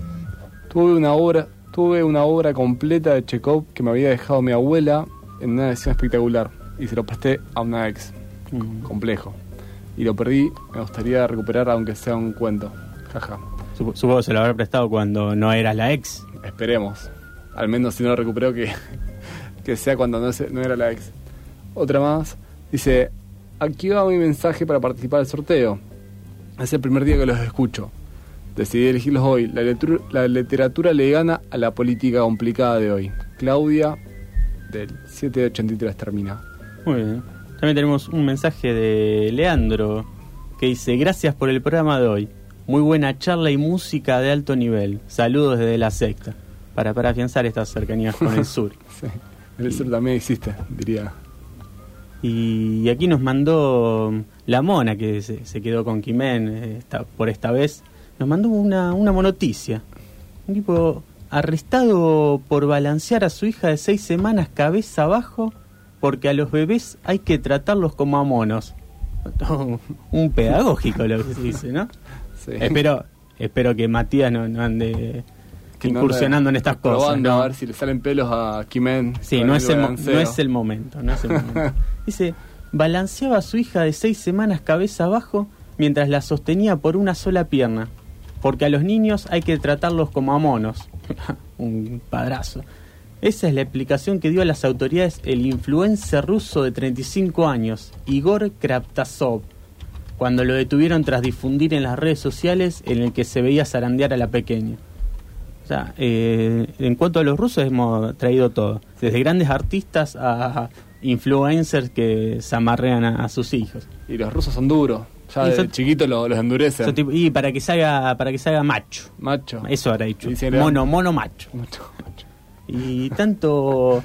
Speaker 4: Tuve una obra, Tuve una obra completa de Chekhov que me había dejado mi abuela en una edición espectacular y se lo presté a una ex. Mm. Complejo. Y lo perdí, me gustaría recuperar aunque sea un cuento. Jaja.
Speaker 2: Supongo que se lo habrá prestado cuando no era la ex.
Speaker 4: Esperemos. Al menos si no lo recupero que, que sea cuando no, no era la ex. Otra más. Dice, aquí va mi mensaje para participar del sorteo. Es el primer día que los escucho. Decidí elegirlos hoy. La, literatura, la literatura le gana a la política complicada de hoy. Claudia, del 783 termina.
Speaker 2: Muy bien. También tenemos un mensaje de Leandro que dice, gracias por el programa de hoy. Muy buena charla y música de alto nivel. Saludos desde la secta. Para, para afianzar estas cercanías con el sur.
Speaker 4: sí. El sur también existe, diría.
Speaker 2: Y, aquí nos mandó la mona, que se, quedó con Quimén eh, por esta vez, nos mandó una, una monoticia. Un tipo arrestado por balancear a su hija de seis semanas cabeza abajo porque a los bebés hay que tratarlos como a monos. Un pedagógico lo que se dice, ¿no? Espero, espero que Matías no, ande incursionando en estas cosas.
Speaker 4: ¿no? A ver si le salen pelos a Kimen.
Speaker 2: Sí, no es, el, no es, el, momento. No es el momento. Dice, balanceaba a su hija de seis semanas cabeza abajo mientras la sostenía por una sola pierna. Porque a los niños hay que tratarlos como a monos. Un padrazo. Esa es la explicación que dio a las autoridades el influencer ruso de 35 años, Igor Kraptasov, cuando lo detuvieron tras difundir en las redes sociales en el que se veía zarandear a la pequeña. O sea, eh, en cuanto a los rusos hemos traído todo, desde grandes artistas a influencers que se amarrean a, sus hijos.
Speaker 4: Y los rusos son duros. Ya de chiquitos los, endurecen.
Speaker 2: y para que se para que se macho.
Speaker 4: Macho.
Speaker 2: Eso habrá dicho. Mono, mono macho. Y tanto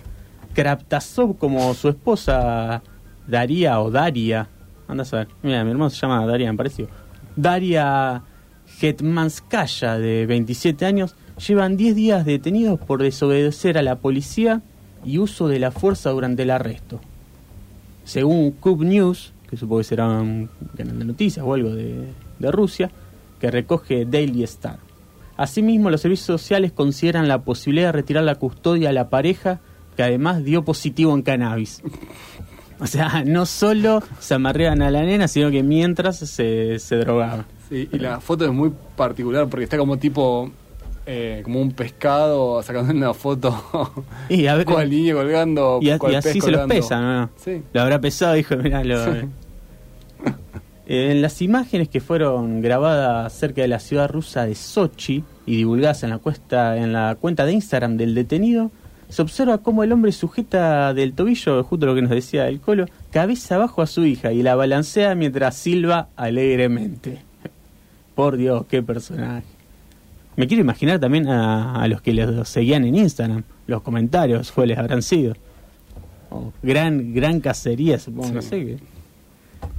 Speaker 2: Kraptasov como su esposa Daria o Daria, anda a saber, mira, mi hermano se llama Daria, me pareció. Daria Hetmanskaya, de 27 años, llevan 10 días detenidos por desobedecer a la policía y uso de la fuerza durante el arresto. Según Cub News, que supongo que será un canal de noticias o algo de, de Rusia, que recoge Daily Star. Asimismo, los servicios sociales consideran la posibilidad de retirar la custodia a la pareja que además dio positivo en cannabis. O sea, no solo se amarrean a la nena, sino que mientras se, se drogaban.
Speaker 4: Sí, y la foto es muy particular porque está como tipo eh, como un pescado sacando una foto
Speaker 2: y a ver,
Speaker 4: niño colgando
Speaker 2: y, así se los pesa ¿no?
Speaker 4: Sí.
Speaker 2: lo habrá pesado dijo mirá Eh, en las imágenes que fueron grabadas cerca de la ciudad rusa de Sochi y divulgadas en la, cuesta, en la cuenta de Instagram del detenido, se observa cómo el hombre sujeta del tobillo, justo lo que nos decía el colo, cabeza abajo a su hija y la balancea mientras silba alegremente. Por Dios, qué personaje. Me quiero imaginar también a, los que los seguían en Instagram, los comentarios, cuáles habrán sido. Oh, gran, gran cacería, supongo, no sé qué.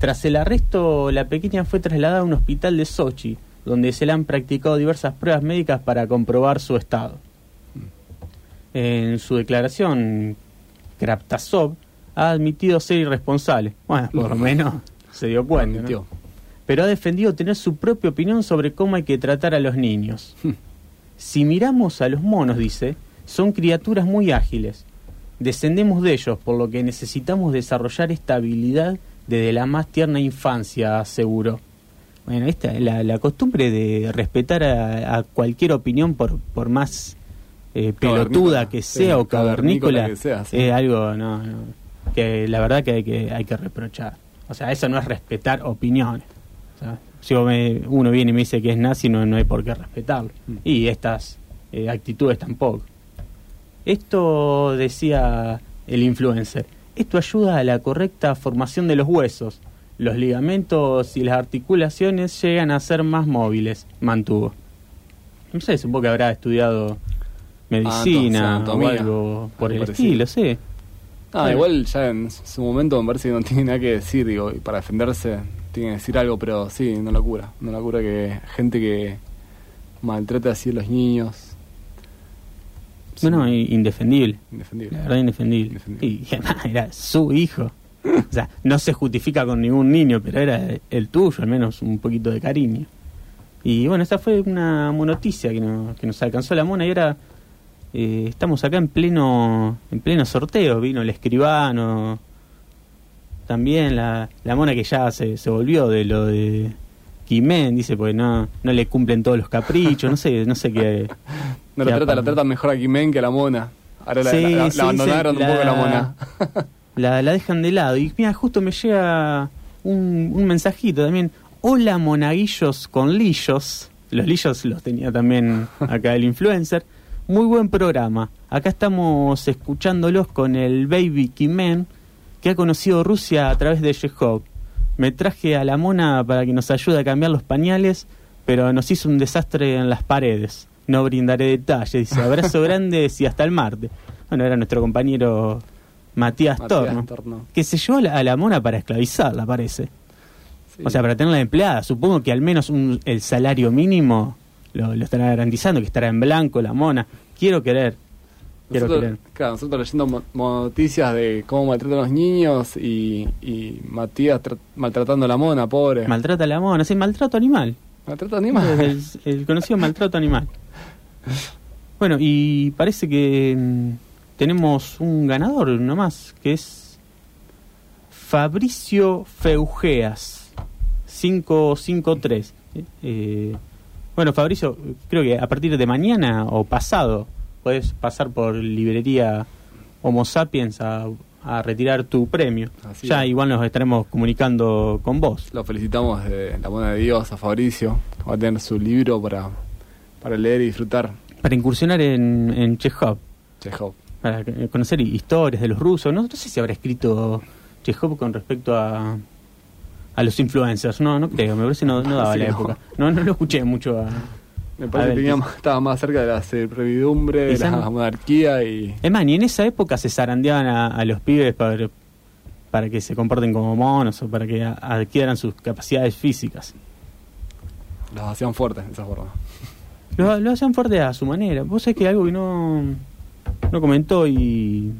Speaker 2: Tras el arresto, la pequeña fue trasladada a un hospital de Sochi, donde se le han practicado diversas pruebas médicas para comprobar su estado. En su declaración, Kraptasov ha admitido ser irresponsable. Bueno, por lo menos se dio cuenta. Pero ha defendido tener su propia opinión sobre cómo hay que tratar a los niños. si miramos a los monos, dice, son criaturas muy ágiles. Descendemos de ellos, por lo que necesitamos desarrollar esta habilidad desde la más tierna infancia, aseguró. Bueno, esta la, la costumbre de respetar a, cualquier opinión por, por más eh, pelotuda que sea o cavernícola, es algo no, que la verdad que hay que hay que reprochar. O sea, eso no es respetar opiniones. si uno viene y me dice que es nazi, no, no hay por qué respetarlo. Mm. Y estas eh, actitudes tampoco. Esto decía el influencer esto ayuda a la correcta formación de los huesos. Los ligamentos y las articulaciones llegan a ser más móviles, mantuvo. No sé, supongo que habrá estudiado medicina ah, o algo por el estilo, sí.
Speaker 4: Ah, igual ya en su momento me parece que no tiene nada que decir, digo, y para defenderse tiene que decir algo, pero sí, no la cura. No la cura que gente que maltrata así a los niños,
Speaker 2: no, no, indefendible. Indefendible. La verdad, indefendible. Y era su hijo. O sea, no se justifica con ningún niño, pero era el tuyo, al menos un poquito de cariño. Y bueno, esa fue una noticia que, que nos alcanzó la mona y ahora eh, estamos acá en pleno en pleno sorteo. Vino el escribano, también la, la mona que ya se, se volvió de lo de Jimén, dice, porque no, no le cumplen todos los caprichos, no sé, no sé qué.
Speaker 4: no la trata, la tratan mejor a Jimén que a la mona. Ahora la, abandonaron un poco la mona.
Speaker 2: la, la dejan de lado. Y mira, justo me llega un, un mensajito también. Hola monaguillos con lillos. Los lillos los tenía también acá el influencer. Muy buen programa. Acá estamos escuchándolos con el Baby Kimen, que ha conocido Rusia a través de Yehov. Me traje a la mona para que nos ayude a cambiar los pañales, pero nos hizo un desastre en las paredes. No brindaré detalles. Dice, abrazo grande y hasta el martes. Bueno, era nuestro compañero Matías, Torno, que se llevó a la, mona para esclavizarla, parece. O sea, para tenerla empleada. Supongo que al menos el salario mínimo lo, lo estará garantizando, que estará en blanco la mona. Quiero querer. Quiero
Speaker 4: nosotros, Claro, nosotros leyendo noticias de cómo maltratan a los niños y, Matías maltratando a la mona, pobre.
Speaker 2: Maltrata a la mona, sí, maltrato animal.
Speaker 4: Maltrato animal.
Speaker 2: El, el conocido maltrato animal. Bueno, y parece que mm, tenemos un ganador nomás, que es Fabricio Feugeas, 553. Eh, bueno, Fabricio, creo que a partir de mañana o pasado puedes pasar por librería Homo Sapiens a, retirar tu premio. ya igual nos estaremos comunicando con vos.
Speaker 4: Lo felicitamos de la buena de Dios a Fabricio. Va a tener su libro para, para leer y disfrutar.
Speaker 2: Para incursionar en, en Chekhov.
Speaker 4: Chekhov.
Speaker 2: Para conocer historias de los rusos. No, no sé si habrá escrito Chekhov con respecto a, a los influencers. No, no creo. Me parece que no, no daba la época. No, no lo escuché mucho a
Speaker 4: me parece que estaba más cerca de la servidumbre, de la monarquía y...
Speaker 2: Es más, ni en esa época se zarandeaban a, los pibes para, para que se comporten como monos o para que adquieran sus capacidades físicas.
Speaker 4: Los hacían fuertes de esa forma.
Speaker 2: Lo, hacían fuertes a su manera. Vos sabés que algo que no, no comentó y...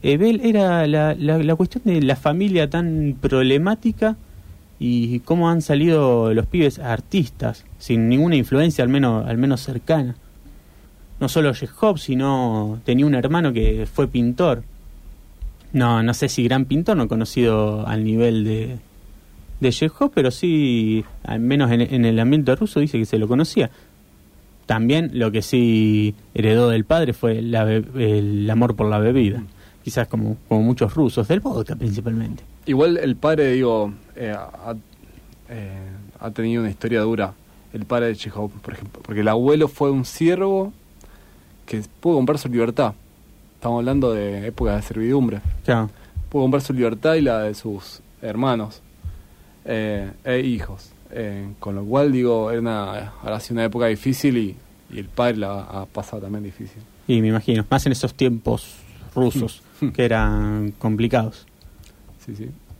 Speaker 2: Ebel era la, la, la cuestión de la familia tan problemática y cómo han salido los pibes artistas, sin ninguna influencia al menos, al menos cercana. No solo Jehov, sino tenía un hermano que fue pintor. No, no sé si gran pintor, no conocido al nivel de, de pero sí, al menos en, el ambiente ruso, dice que se lo conocía. También lo que sí heredó del padre fue el amor por la bebida. Quizás como, como muchos rusos, del vodka principalmente.
Speaker 4: Igual el padre, digo, eh, eh, ha, tenido una historia dura. El padre de Chekhov, por ejemplo. Porque el abuelo fue un siervo que pudo comprar su libertad. Estamos hablando de época de servidumbre.
Speaker 2: Claro.
Speaker 4: Pudo comprar su libertad y la de sus hermanos eh, e hijos. con lo cual, digo, era una, ahora una época difícil y, y el padre la ha pasado también difícil.
Speaker 2: Y me imagino, más en esos tiempos rusos, que eran complicados.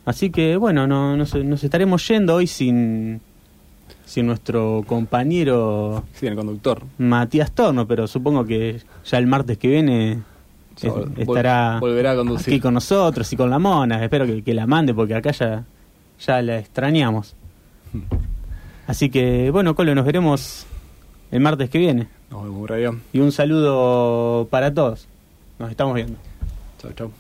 Speaker 2: Así que bueno, no, nos, estaremos yendo hoy sin, sin nuestro compañero...
Speaker 4: Sí, el conductor.
Speaker 2: Matías Torno, pero supongo que ya el martes que viene estará
Speaker 4: volverá a conducir.
Speaker 2: aquí con nosotros y con la mona. Espero que, la mande porque acá ya, ya la extrañamos. Así que bueno, Colo, nos veremos el martes que viene.
Speaker 4: Nos vemos.
Speaker 2: Y un saludo para todos. Nos estamos viendo.
Speaker 4: Chao, chao.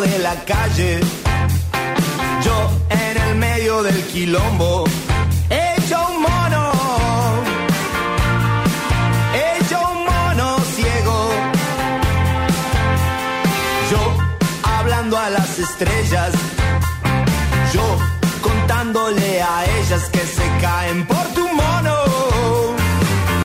Speaker 6: de la calle, yo en el medio del quilombo, estrellas, yo contándole a ellas que se caen por tu